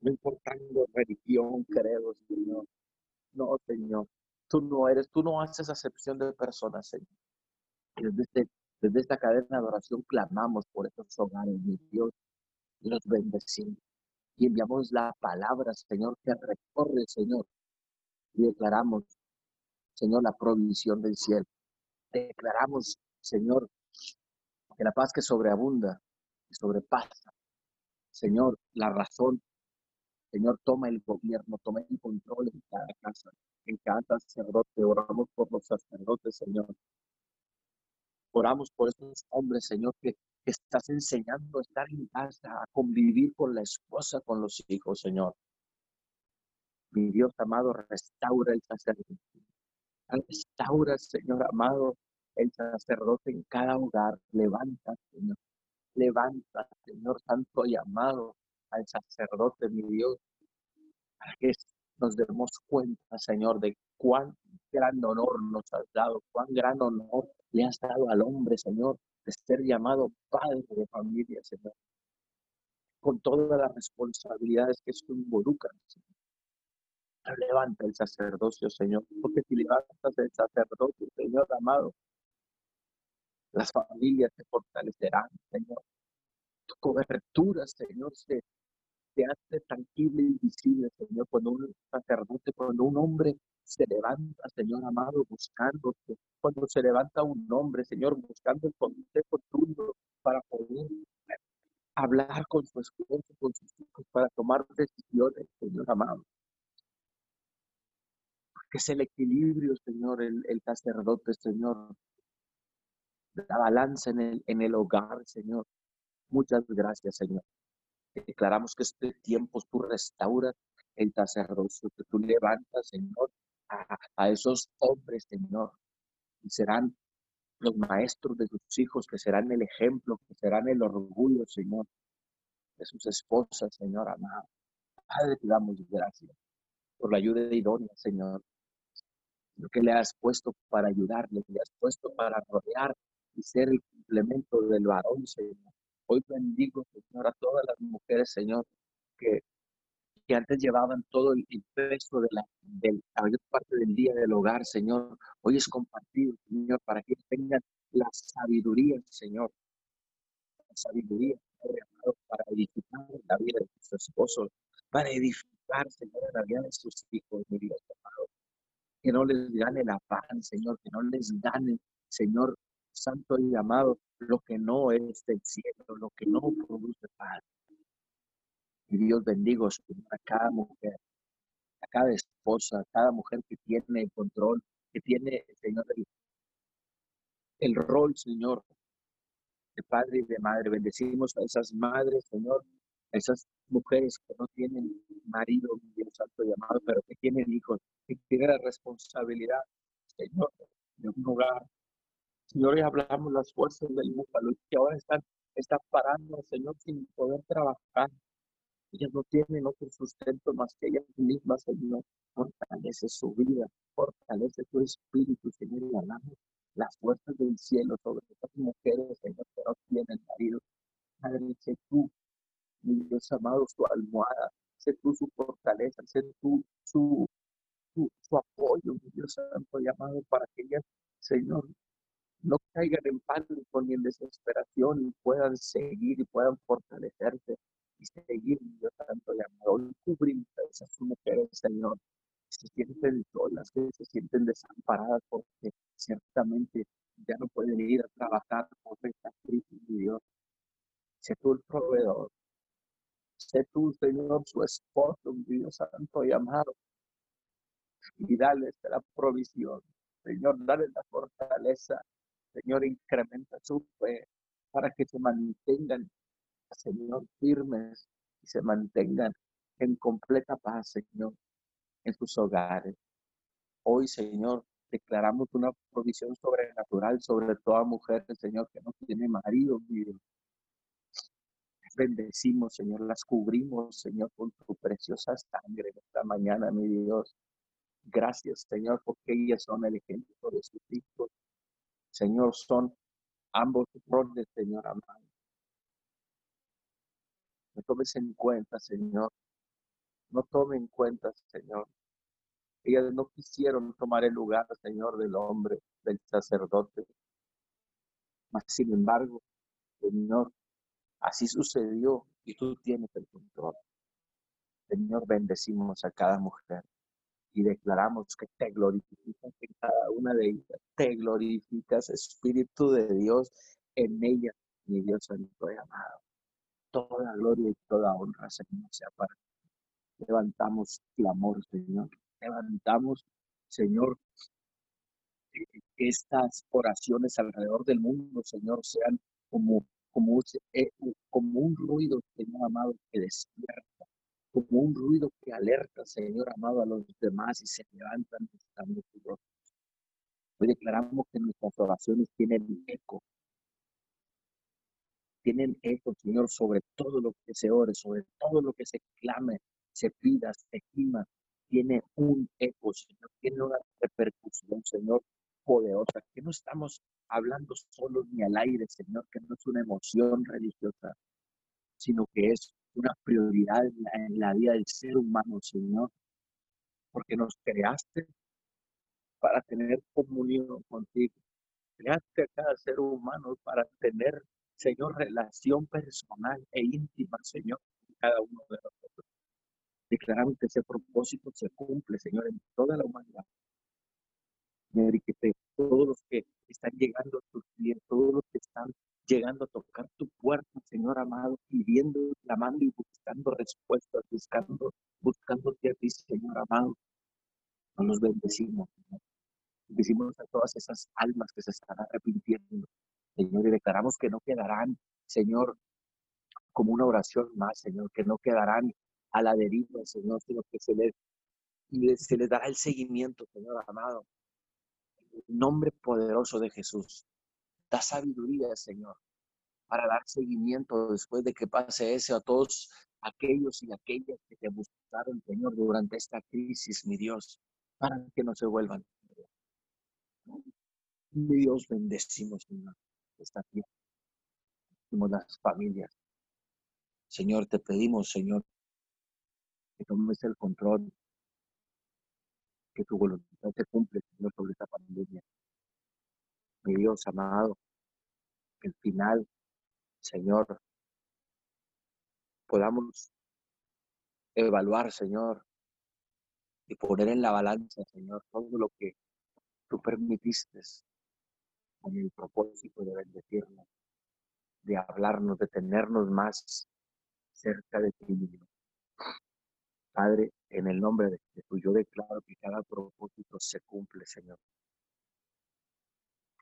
No importando religión, credo, Señor. No, Señor. Tú no eres, tú no haces acepción de personas, Señor. Desde, este, desde esta cadena de oración clamamos por estos hogares, mi Dios, los bendecimos. Y enviamos la palabra, Señor, que recorre, Señor. Y declaramos, Señor, la provisión del cielo. Declaramos, Señor, que la paz que sobreabunda y sobrepasa, Señor, la razón, Señor, toma el gobierno, toma el control en cada casa, en cada sacerdote. Oramos por los sacerdotes, Señor. Oramos por esos hombres, Señor, que, estás enseñando a estar en casa, a convivir con la esposa, con los hijos, Señor. Mi Dios amado, restaura el sacerdote. Restaura, Señor amado, el sacerdote en cada hogar. Levanta, Señor. Levanta, Señor Santo y amado, al sacerdote, mi Dios, para que nos demos cuenta, Señor, de cuán gran honor nos has dado, cuán gran honor le has dado al hombre, Señor, de ser llamado padre de familia, Señor. Con todas las responsabilidades que eso involucra, Señor. Levanta el sacerdocio, Señor, porque si levantas el sacerdocio, Señor amado, las familias se fortalecerán, Señor. Tu cobertura, Señor, se, hace tangible y visible, Señor, cuando un sacerdote, cuando un hombre se levanta, Señor amado, buscándote, cuando se levanta un hombre, Señor, buscando el consejo tuyo para poder hablar con su esposo, con sus hijos, para tomar decisiones, Señor amado. Que es el equilibrio, Señor, el, el sacerdote, Señor, la balanza en el, en el hogar, Señor. Muchas gracias, Señor. Declaramos que este tiempo tú restauras el sacerdocio, que tú levantas, Señor, a, esos hombres, Señor, y serán los maestros de sus hijos, que serán el ejemplo, que serán el orgullo, Señor, de sus esposas, Señor amado. Padre, te damos gracias por la ayuda idónea, Señor. Lo que le has puesto para ayudarle, le has puesto para rodear y ser el complemento del varón, Señor. Hoy bendigo, Señor, a todas las mujeres, Señor, que, que antes llevaban todo el, peso de la, mayor parte del día del hogar, Señor. Hoy es compartido, Señor, para que tengan la sabiduría, Señor. La sabiduría, para edificar la vida de sus esposos, para edificar, Señor, la vida de sus hijos, mi Dios amado. Que no les gane la paz, Señor, que no les gane, Señor, santo y amado, lo que no es del cielo, lo que no produce paz. Y Dios bendigo a cada mujer, a cada esposa, a cada mujer que tiene el control, que tiene, Señor, el, el rol, Señor, de padre y de madre. Bendecimos a esas madres, Señor, esas mujeres que no tienen marido, Dios santo y amado, pero que tienen hijos, que tienen la responsabilidad, Señor, de un hogar, Señor, y hablamos las fuerzas del búfalo que ahora están, están parando, Señor, sin poder trabajar. Ellas no tienen otro sustento más que ellas mismas, Señor. Fortalece su vida, fortalece su espíritu, Señor, y hablamos las fuerzas del cielo sobre estas mujeres, Señor, que no tienen marido. Padre, sé tú, mi Dios amado, su almohada, sé tú su fortaleza, sé tú su, su, apoyo, mi Dios santo y amado, para que ellas, Señor, no caigan en pánico ni en desesperación y puedan seguir y puedan fortalecerse y seguir, Dios Santo y amor. cubrimos a esas mujeres, Señor, que se sienten solas, que se sienten desamparadas porque ciertamente ya no pueden ir a trabajar por esta crisis, Dios. Sé tú el proveedor. Sé tú, Señor, su esposo, Dios Santo y amado. Y dale la provisión. Señor, dale la fortaleza. Señor, incrementa su fe para que se mantengan, Señor, firmes y se mantengan en completa paz, Señor, en sus hogares. Hoy, Señor, declaramos una provisión sobrenatural sobre toda mujer, Señor, que no tiene marido, mi. Bendecimos, Señor, las cubrimos, Señor, con tu preciosa sangre esta mañana, mi Dios. Gracias, Señor, porque ellas son el ejemplo de sus hijos. Señor, son ambos roles, Señor amado. No tomes en cuenta, Señor. No tome en cuenta, Señor. Ellas no quisieron tomar el lugar, Señor, del hombre, del sacerdote. Mas, sin embargo, Señor, así sucedió y tú tienes el control. Señor, bendecimos a cada mujer y declaramos que te glorificas en cada una de ellas. Te glorificas, Espíritu de Dios, en ella, mi Dios santo y amado. Toda gloria y toda honra, Señor, sea para. Levantamos clamor, Señor. Levantamos, Señor, que estas oraciones alrededor del mundo, Señor, sean como, como, eh, como un ruido, Señor amado, que despierta como un ruido que alerta, Señor amado, a los demás y se levantan estando Hoy declaramos que nuestras oraciones tienen eco. Tienen eco, Señor, sobre todo lo que se ore, sobre todo lo que se clame, se pida, se estima. Tiene un eco, Señor, tiene una repercusión, Señor, poderosa. Que no estamos hablando solo ni al aire, Señor, que no es una emoción religiosa, sino que es una prioridad en la, vida del ser humano, Señor, porque nos creaste para tener comunión contigo. Creaste a cada ser humano para tener, Señor, relación personal e íntima, Señor, con cada uno de nosotros. Declaramos que ese propósito se cumple, Señor, en toda la humanidad. Señor, y que todos los que están llegando a tus pies, todos los que están llegando a tocar tu puerta, Señor amado, pidiendo, clamando y buscando respuestas, buscando, buscándote a ti, Señor amado. No nos bendecimos, Señor. Bendecimos a todas esas almas que se están arrepintiendo, Señor, y declaramos que no quedarán, Señor, como una oración más, Señor, que no quedarán a la deriva, Señor, sino que se les, se les dará el seguimiento, Señor amado. Nombre poderoso de Jesús. Da sabiduría, Señor, para dar seguimiento después de que pase ese a todos aquellos y aquellas que te buscaron, Señor, durante esta crisis, mi Dios, para que no se vuelvan. Mi Dios, bendecimos, Señor, esta tierra. Bendecimos las familias. Señor, te pedimos, Señor, que tomes el control, que tu voluntad se cumple, Señor, sobre esta pandemia. Mi Dios amado, al final, Señor, podamos evaluar, Señor, y poner en la balanza, Señor, todo lo que tú permitiste con el propósito de bendecirnos, de hablarnos, de tenernos más cerca de ti, Padre, en el nombre de Jesús, yo declaro que cada propósito se cumple, Señor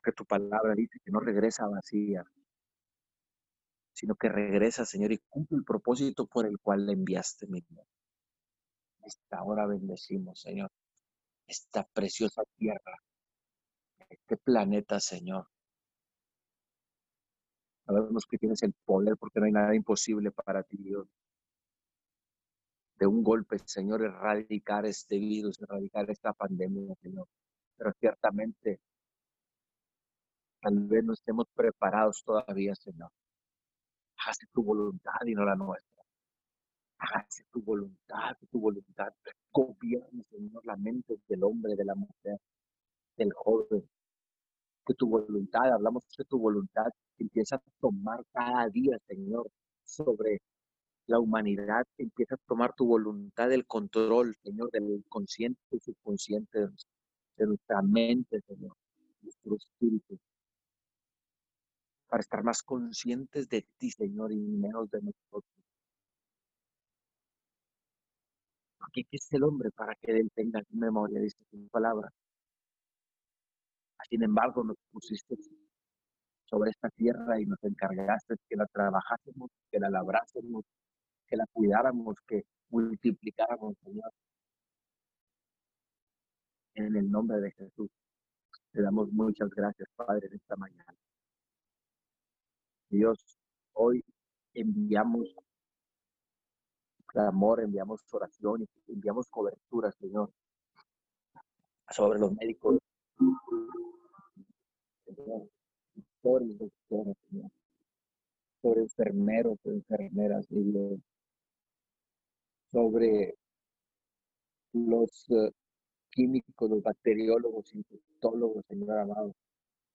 que tu palabra dice que no regresa vacía, sino que regresa, Señor, y cumple el propósito por el cual le enviaste, mi Dios. Esta hora bendecimos, Señor, esta preciosa tierra, este planeta, Señor. Sabemos que tienes el poder porque no hay nada imposible para ti, Dios. De un golpe, Señor, erradicar este virus, erradicar esta pandemia, Señor. Pero ciertamente Tal vez no estemos preparados todavía, Señor. Hágase tu voluntad y no la nuestra. Hágase tu voluntad, tu voluntad. Gobierne, Señor, la mente del hombre, de la mujer, del joven, que tu voluntad, hablamos que tu voluntad empieza a tomar cada día, Señor, sobre la humanidad, empieza a tomar tu voluntad el control, Señor, del consciente y subconsciente de, nuestra mente, Señor, nuestro espíritu, para estar más conscientes de ti, Señor, y menos de nosotros. Porque ¿qué es el hombre para que él tenga memoria? Dice tu palabra. Sin embargo, nos pusiste sobre esta tierra y nos encargaste que la trabajásemos, que la labrásemos, que la cuidáramos, que multiplicáramos, Señor. En el nombre de Jesús, te damos muchas gracias, Padre, en esta mañana. Dios, hoy enviamos clamor, enviamos oración y enviamos cobertura, Señor, sobre los médicos, Señor, doctores, doctores, Señor, sobre enfermeros, enfermeras, Dios, sobre los uh, químicos, los bacteriólogos, infectólogos, Señor amado,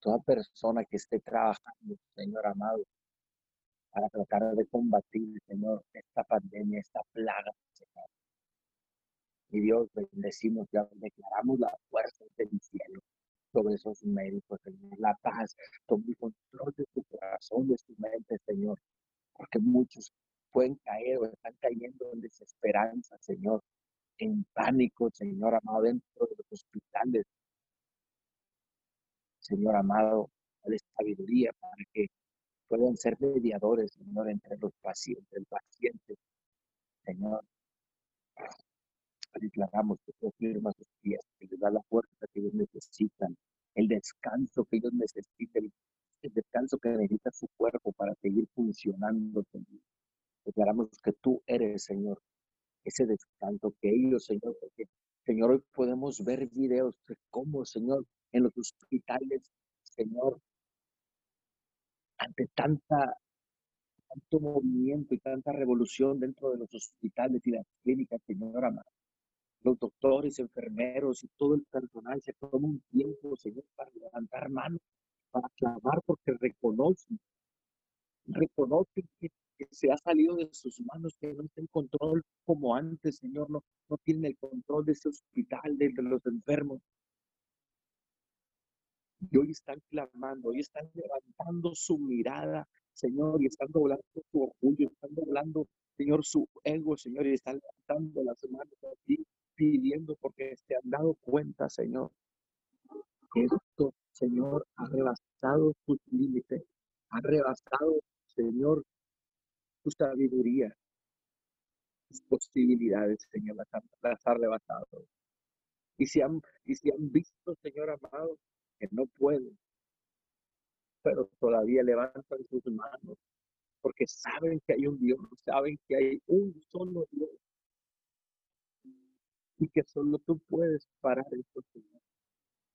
toda persona que esté trabajando, Señor amado, para tratar de combatir, Señor, esta pandemia, esta plaga, Señor. Y Dios, bendecimos, ya declaramos la fuerza del cielo sobre esos médicos, Señor. La paz, tome el control de tu corazón, de tu mente, Señor. Porque muchos pueden caer o están cayendo en desesperanza, Señor. En pánico, Señor amado, dentro de los hospitales. Señor amado, dale sabiduría para que puedan ser mediadores, Señor, entre los pacientes, el paciente, Señor. Declaramos que tú firmas sus pies, que les da la fuerza que ellos necesitan, el descanso que ellos necesitan, el descanso que necesita su cuerpo para seguir funcionando, Señor. Declaramos que tú eres, Señor, ese descanso que ellos, Señor, porque, Señor, hoy podemos ver videos de cómo, Señor, en los hospitales, Señor, ante tanta, tanto movimiento y tanta revolución dentro de los hospitales y las clínicas, Señor amado. Los doctores, enfermeros y todo el personal se toma un tiempo, Señor, para levantar manos, para clamar porque reconocen, reconocen que, se ha salido de sus manos, que no está en control como antes, Señor, no, no tiene el control de ese hospital, de los enfermos, y hoy están clamando, hoy están levantando su mirada, Señor, y están doblando su orgullo, están doblando, Señor, su ego, Señor, y están levantando las manos aquí, pidiendo porque se han dado cuenta, Señor, que esto, Señor, ha rebasado sus límites, ha rebasado, Señor, su sabiduría, sus posibilidades, Señor, las, las ha rebasado. Y si han, y si han visto, Señor amado, no pueden, pero todavía levantan sus manos porque saben que hay un Dios, saben que hay un solo Dios y que solo tú puedes parar esto, Señor.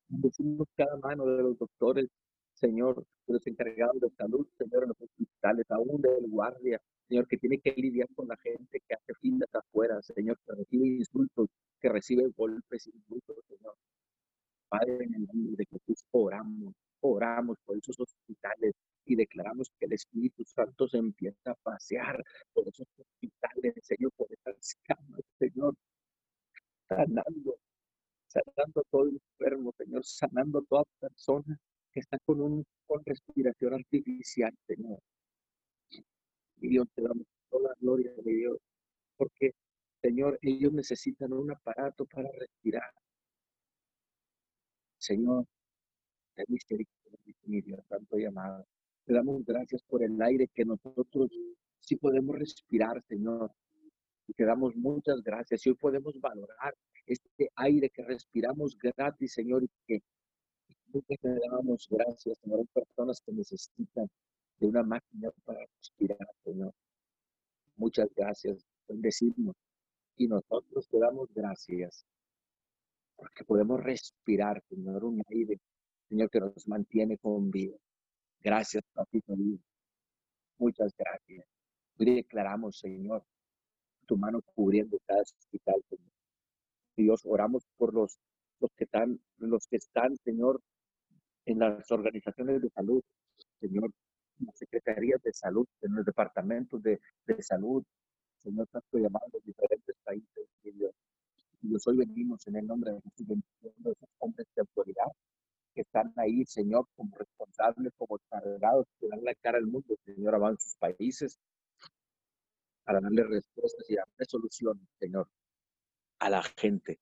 Decimos cada mano de los doctores, Señor, los encargados de salud, Señor, en los hospitales, aún del guardia, Señor, que tiene que lidiar con la gente que hace filas afuera, Señor, que recibe insultos, que recibe golpes y insultos, Señor. Padre, en el nombre de Jesús, oramos, oramos por esos hospitales y declaramos que el Espíritu Santo se empieza a pasear por esos hospitales, Señor, por esas camas, Señor, sanando, sanando todo el enfermo, Señor, sanando toda persona que está con, un, con respiración artificial, Señor. Dios, te damos toda la gloria de Dios, porque, Señor, ellos necesitan un aparato para respirar. Señor, ten misericordia, tanto llamado. Te damos gracias por el aire que nosotros sí podemos respirar, Señor. Te damos muchas gracias. Y hoy podemos valorar este aire que respiramos gratis, Señor, y que te damos gracias, Señor. Hay personas que necesitan de una máquina para respirar, Señor. Muchas gracias. Bendecimos. Y nosotros te damos gracias porque podemos respirar, Señor, un aire, Señor, que nos mantiene con vida. Gracias, Papito Dios. Muchas gracias. Hoy declaramos, Señor, tu mano cubriendo cada hospital, Señor. Dios, oramos por los, los que están, los que están, Señor, en las organizaciones de salud, Señor, las secretarías de salud, en los departamentos de, de salud, Señor, tanto llamados de diferentes países, y Dios. Y hoy venimos en el nombre de Jesús, esos hombres de autoridad que están ahí, Señor, como responsables, como cargados, que dan la cara al mundo, Señor, en sus países, para darle respuestas y darle soluciones, Señor, a la gente.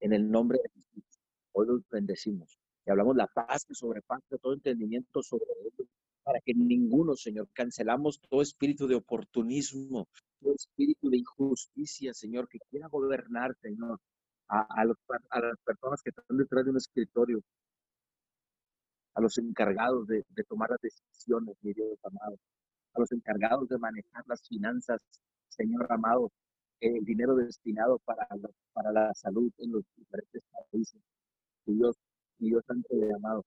En el nombre de Jesús, hoy los bendecimos y hablamos la paz que sobrepasa todo entendimiento sobre ellos, para que ninguno, Señor, cancelamos todo espíritu de oportunismo, todo espíritu de injusticia, Señor, que quiera gobernar, Señor, a, a, los, a las personas que están detrás de un escritorio, a los encargados de, de tomar las decisiones, mi Dios amado, a los encargados de manejar las finanzas, Señor amado, el dinero destinado para para la salud en los diferentes países. Dios, Dios santo y amado,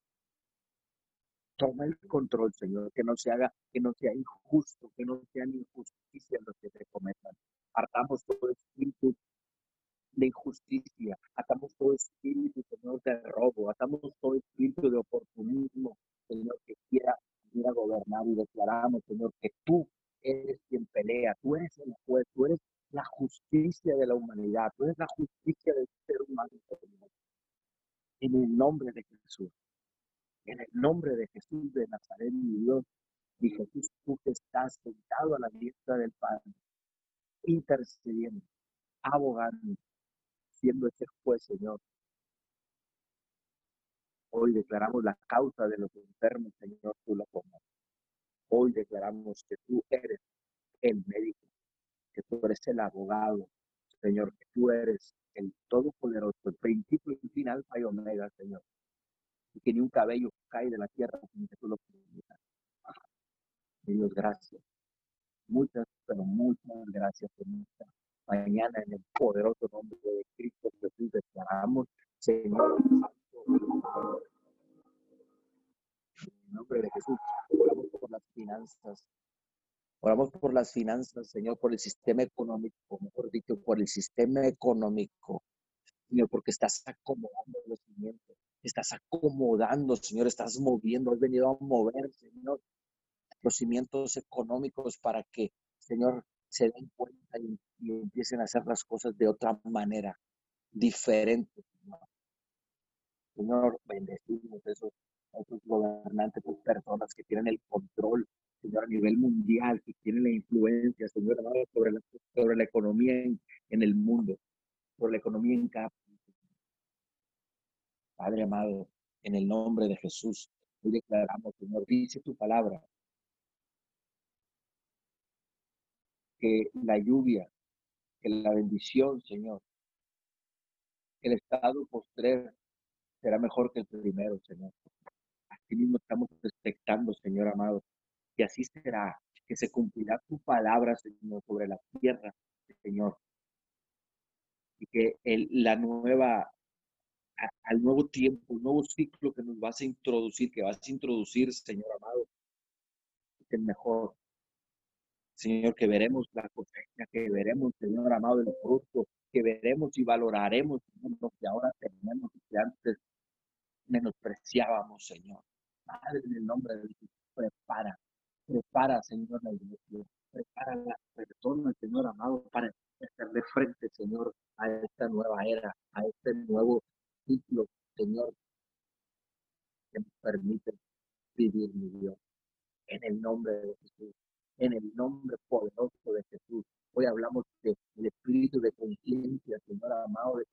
toma el control, Señor, que no se haga, que no sea injusto, que no sean injusticia lo que te cometan. Partamos todo espíritu de injusticia, atamos todo espíritu, Señor, de robo, atamos todo espíritu de oportunismo, Señor, que quiera, quiera gobernar y declaramos, Señor, que tú eres quien pelea, tú eres el juez, tú eres la justicia de la humanidad, tú eres la justicia del ser humano. En el nombre de Jesús, en el nombre de Jesús de Nazaret, mi Dios, y Jesús, tú que estás sentado a la diestra del Padre, intercediendo, abogando, siendo ese juez, Señor. Hoy declaramos la causa de los enfermos, Señor, tú la conoces. Hoy declaramos que tú eres el médico, que tú eres el abogado, Señor, que tú eres el todopoderoso, el principio y el final, alfa y omega, Señor. Y que ni un cabello cae de la tierra sin que tú lo permitas. Dios, gracias. Muchas, pero muchas gracias mañana en el poderoso nombre de Cristo Jesús declaramos, Señor en el nombre de Jesús, oramos por las finanzas, oramos por las finanzas, Señor, por el sistema económico, mejor dicho, por el sistema económico, Señor, porque estás acomodando los cimientos, estás acomodando, Señor, estás moviendo, has venido a mover, Señor, los cimientos económicos para que, Señor, se den cuenta y, empiecen a hacer las cosas de otra manera, diferente. Señor, Señor bendecimos esos, esos gobernantes, esas personas que tienen el control, Señor, a nivel mundial, que tienen la influencia, Señor, sobre la, sobre la economía en, en el mundo, sobre la economía en cada Padre amado, en el nombre de Jesús, hoy declaramos, Señor, dice tu palabra, que la lluvia, que la bendición, Señor, el estado postrero será mejor que el primero, Señor. Así mismo estamos expectando, Señor amado, que así será, que se cumplirá tu palabra, Señor, sobre la tierra, Señor. Y que la nueva, al nuevo tiempo, nuevo ciclo que nos vas a introducir, que vas a introducir, Señor amado, el mejor, Señor, que veremos la cosecha, que veremos, Señor amado, el fruto, que veremos y valoraremos lo que ahora tenemos y que antes menospreciábamos, Señor. Padre, en el nombre de Jesús, prepara, prepara, Señor, la iglesia, prepara a las personas, Señor amado, para hacerle frente, Señor, a esta nueva era, a este nuevo Señor, que nos permite vivir, mi Dios. En el nombre de Jesús en el nombre poderoso de Jesús. Hoy hablamos del espíritu de conciencia, Señor amado, de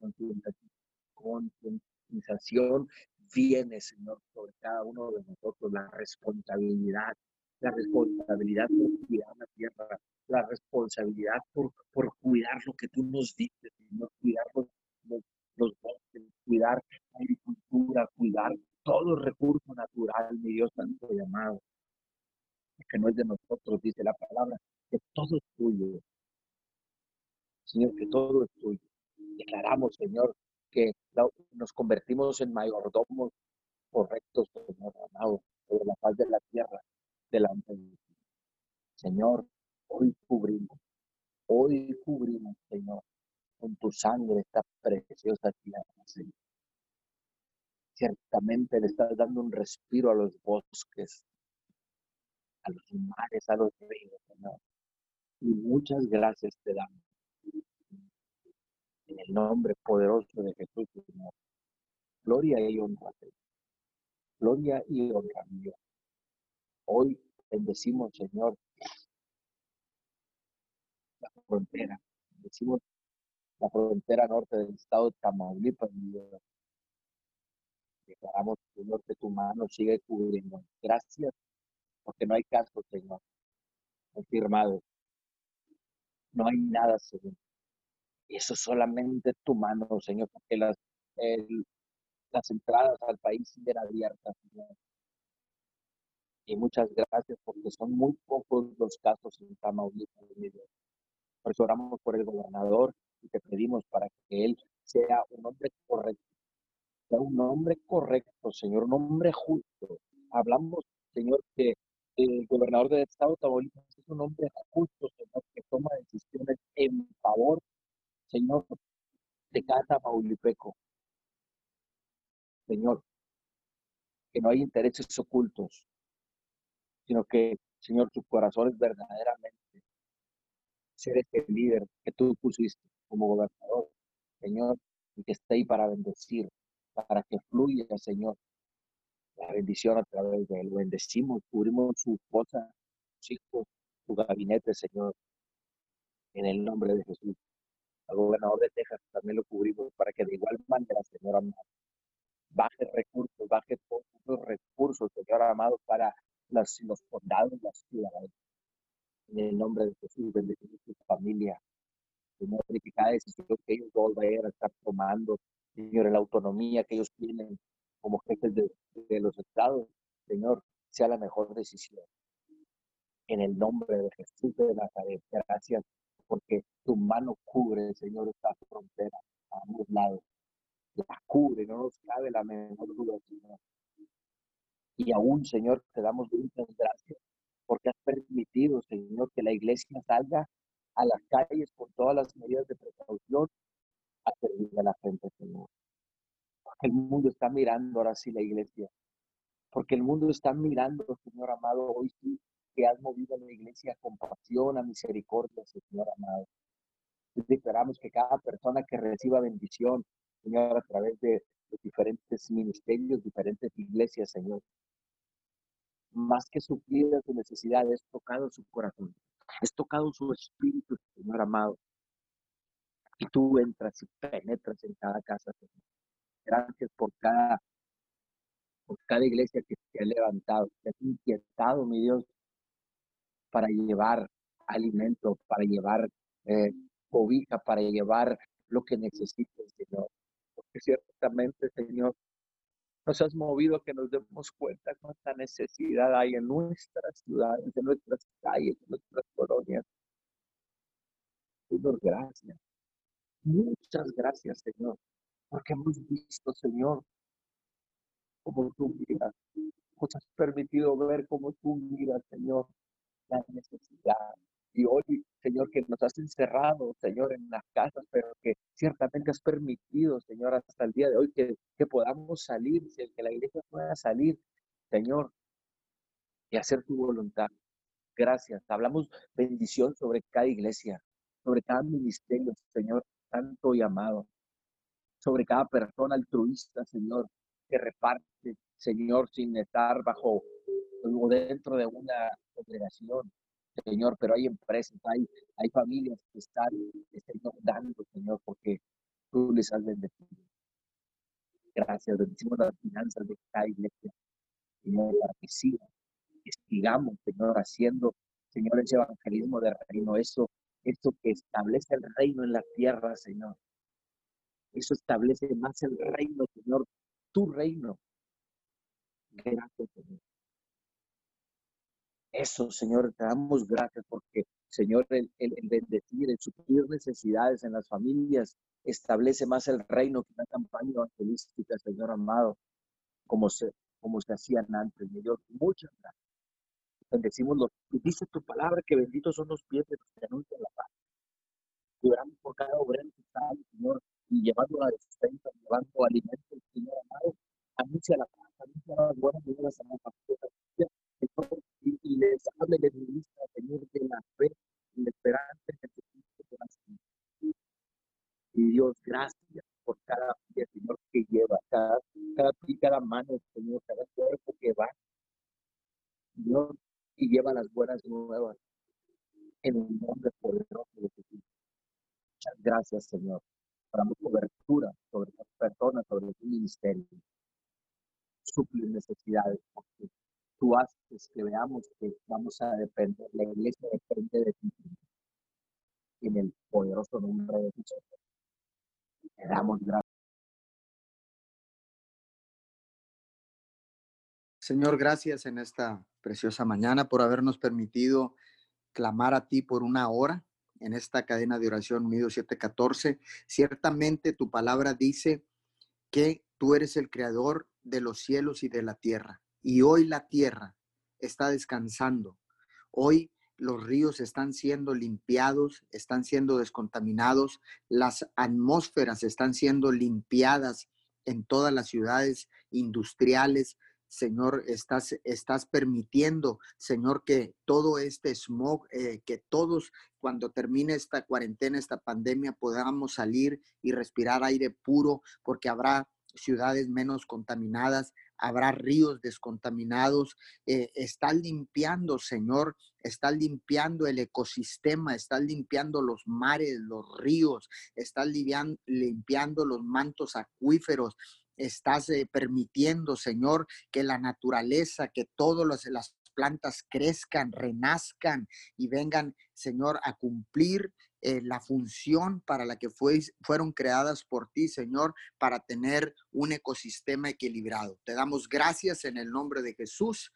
concientización. Viene, Señor, sobre cada uno de nosotros la responsabilidad, la responsabilidad por cuidar la tierra, la responsabilidad por, por cuidar lo que tú nos dices, Señor, cuidar los, los bosques, cuidar la agricultura, cuidar todo recurso natural, mi Dios santo y amado que no es de nosotros, dice la palabra, que todo es tuyo. Señor, que todo es tuyo. Declaramos, Señor, que nos convertimos en mayordomos correctos, Señor amado, sobre la paz de la tierra delante de ti. Señor, hoy cubrimos, hoy cubrimos, Señor, con tu sangre esta preciosa tierra. Ciertamente le estás dando un respiro a los bosques, a los mares, a los ríos, Señor. Y muchas gracias te damos. En el nombre poderoso de Jesús, Señor. Gloria y honra. Gloria y honra, Dios. Hoy bendecimos, Señor, la frontera. Bendecimos la frontera norte del estado de Tamaulipas. Declaramos, Señor, que tu mano sigue cubriendo. Gracias, porque no hay caso, Señor. Confirmado. No hay nada, Señor. Y eso solamente tu mano, Señor, porque las, las entradas al país siguen abiertas, Señor. Y muchas gracias porque son muy pocos los casos en Tamaulipas, Dios. Por eso oramos por el gobernador y te pedimos para que él sea un hombre correcto un hombre correcto, Señor, un hombre justo. Hablamos, Señor, que el gobernador del estado Tamaulipas es un hombre justo, Señor, que toma decisiones en favor, Señor, de cada tamaulipeco. Señor, que no hay intereses ocultos, sino que, Señor, su corazón es verdaderamente ser este líder que tú pusiste como gobernador, Señor, y que esté ahí para bendecir, para que fluya, Señor, la bendición a través de él. Bendecimos, cubrimos su esposa, sus hijos, su gabinete, Señor, en el nombre de Jesús. Al gobernador de Texas también lo cubrimos para que de igual manera, Señor amado, baje recursos, baje todos los recursos, Señor amado, para las, los condados, las ciudades. En el nombre de Jesús, bendecimos su familia. Señor, que cada decisión que ellos vayan a estar tomando, Señor, la autonomía que ellos tienen como jefes de, los estados, Señor, sea la mejor decisión. En el nombre de Jesús de Nazaret, gracias porque tu mano cubre, Señor, esta frontera a ambos lados. La cubre, no nos cabe la menor duda, Señor. Y aún, Señor, te damos muchas gracias porque has permitido, Señor, que la iglesia salga a las calles con todas las medidas de precaución a servir a la gente, Señor. Porque el mundo está mirando ahora sí la iglesia. Porque el mundo está mirando, Señor amado, hoy sí, que has movido a la iglesia a compasión, a misericordia, Señor amado. Y esperamos que cada persona que reciba bendición, Señor, a través de los diferentes ministerios, diferentes iglesias, Señor, más que suplir su necesidad, es tocado su corazón, es tocado su espíritu, Señor amado, y tú entras y penetras en cada casa. Gracias por cada, por cada iglesia que se ha levantado, que has inquietado, mi Dios, para llevar alimento, para llevar eh, cobija, para llevar lo que necesites, Señor. Porque ciertamente, Señor, nos has movido que nos demos cuenta cuánta necesidad hay en nuestras ciudades, en nuestras calles, en nuestras colonias. Señor, gracias. Muchas gracias, Señor, porque hemos visto, Señor, como tú miras. Nos has permitido ver cómo tú miras, Señor, la necesidad. Y hoy, Señor, que nos has encerrado, Señor, en las casas, pero que ciertamente has permitido, Señor, hasta el día de hoy que, que podamos salir, que la iglesia pueda salir, Señor, y hacer tu voluntad. Gracias. Hablamos bendición sobre cada iglesia, sobre cada ministerio, Señor santo y amado, sobre cada persona altruista, Señor, que reparte, Señor, sin estar bajo o dentro de una congregación, Señor, pero hay empresas, hay, hay familias que están, Señor, dando, Señor, porque tú les has bendecido. Gracias, bendecimos las finanzas de cada iglesia, Señor, para que sigan, que sigamos, Señor, haciendo, Señor, ese evangelismo de reino, eso esto que establece el reino en la tierra, Señor. Eso establece más el reino, Señor, tu reino. Gracias, Señor. Eso, Señor, te damos gracias porque, Señor, el, el, bendecir, el suplir necesidades en las familias establece más el reino que una campaña evangelística, Señor amado, como se, como se hacían antes, mi. Muchas gracias bendecimos los, dice tu palabra que benditos son los pies de los que anuncian la paz. Lloramos por cada obrero que está, Señor, y llevando la despensa, llevando alimentos, Señor amado, anuncia la paz, anuncia las buenas nuevas a la familia, y, y les hable de ministra, Señor, de la fe y la esperanza en Jesucristo corazón. Y Dios, gracias por cada pie, Señor, que lleva, cada, cada cada mano, Señor, cada cuerpo que va, Señor, y lleva las buenas nuevas en el nombre poderoso de Jesús. Muchas gracias, Señor. Damos cobertura sobre las personas, sobre tu ministerio. Suple necesidades, porque tú haces que veamos que vamos a depender, la iglesia depende de ti. En el poderoso nombre de Jesús. Te damos gracias. Señor, gracias en esta preciosa mañana por habernos permitido clamar a ti por una hora en esta cadena de oración Unido 714. Ciertamente tu palabra dice que tú eres el creador de los cielos y de la tierra. Y hoy la tierra está descansando. Hoy los ríos están siendo limpiados, están siendo descontaminados, las atmósferas están siendo limpiadas en todas las ciudades industriales, Señor, estás, estás permitiendo, Señor, que todo este smog, eh, que todos cuando termine esta cuarentena, esta pandemia, podamos salir y respirar aire puro, porque habrá ciudades menos contaminadas, habrá ríos descontaminados, eh, está limpiando, Señor, está limpiando el ecosistema, está limpiando los mares, los ríos, está limpiando los mantos acuíferos, estás eh, permitiendo, Señor, que la naturaleza, que todas las plantas crezcan, renazcan y vengan, Señor, a cumplir eh, la función para la que fue, fueron creadas por ti, Señor, para tener un ecosistema equilibrado. Te damos gracias en el nombre de Jesús.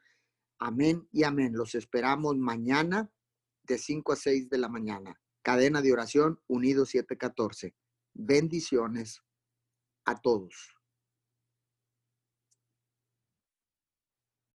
Amén y amén. Los esperamos mañana de 5 a 6 de la mañana. Cadena de oración Unido 714. Bendiciones a todos.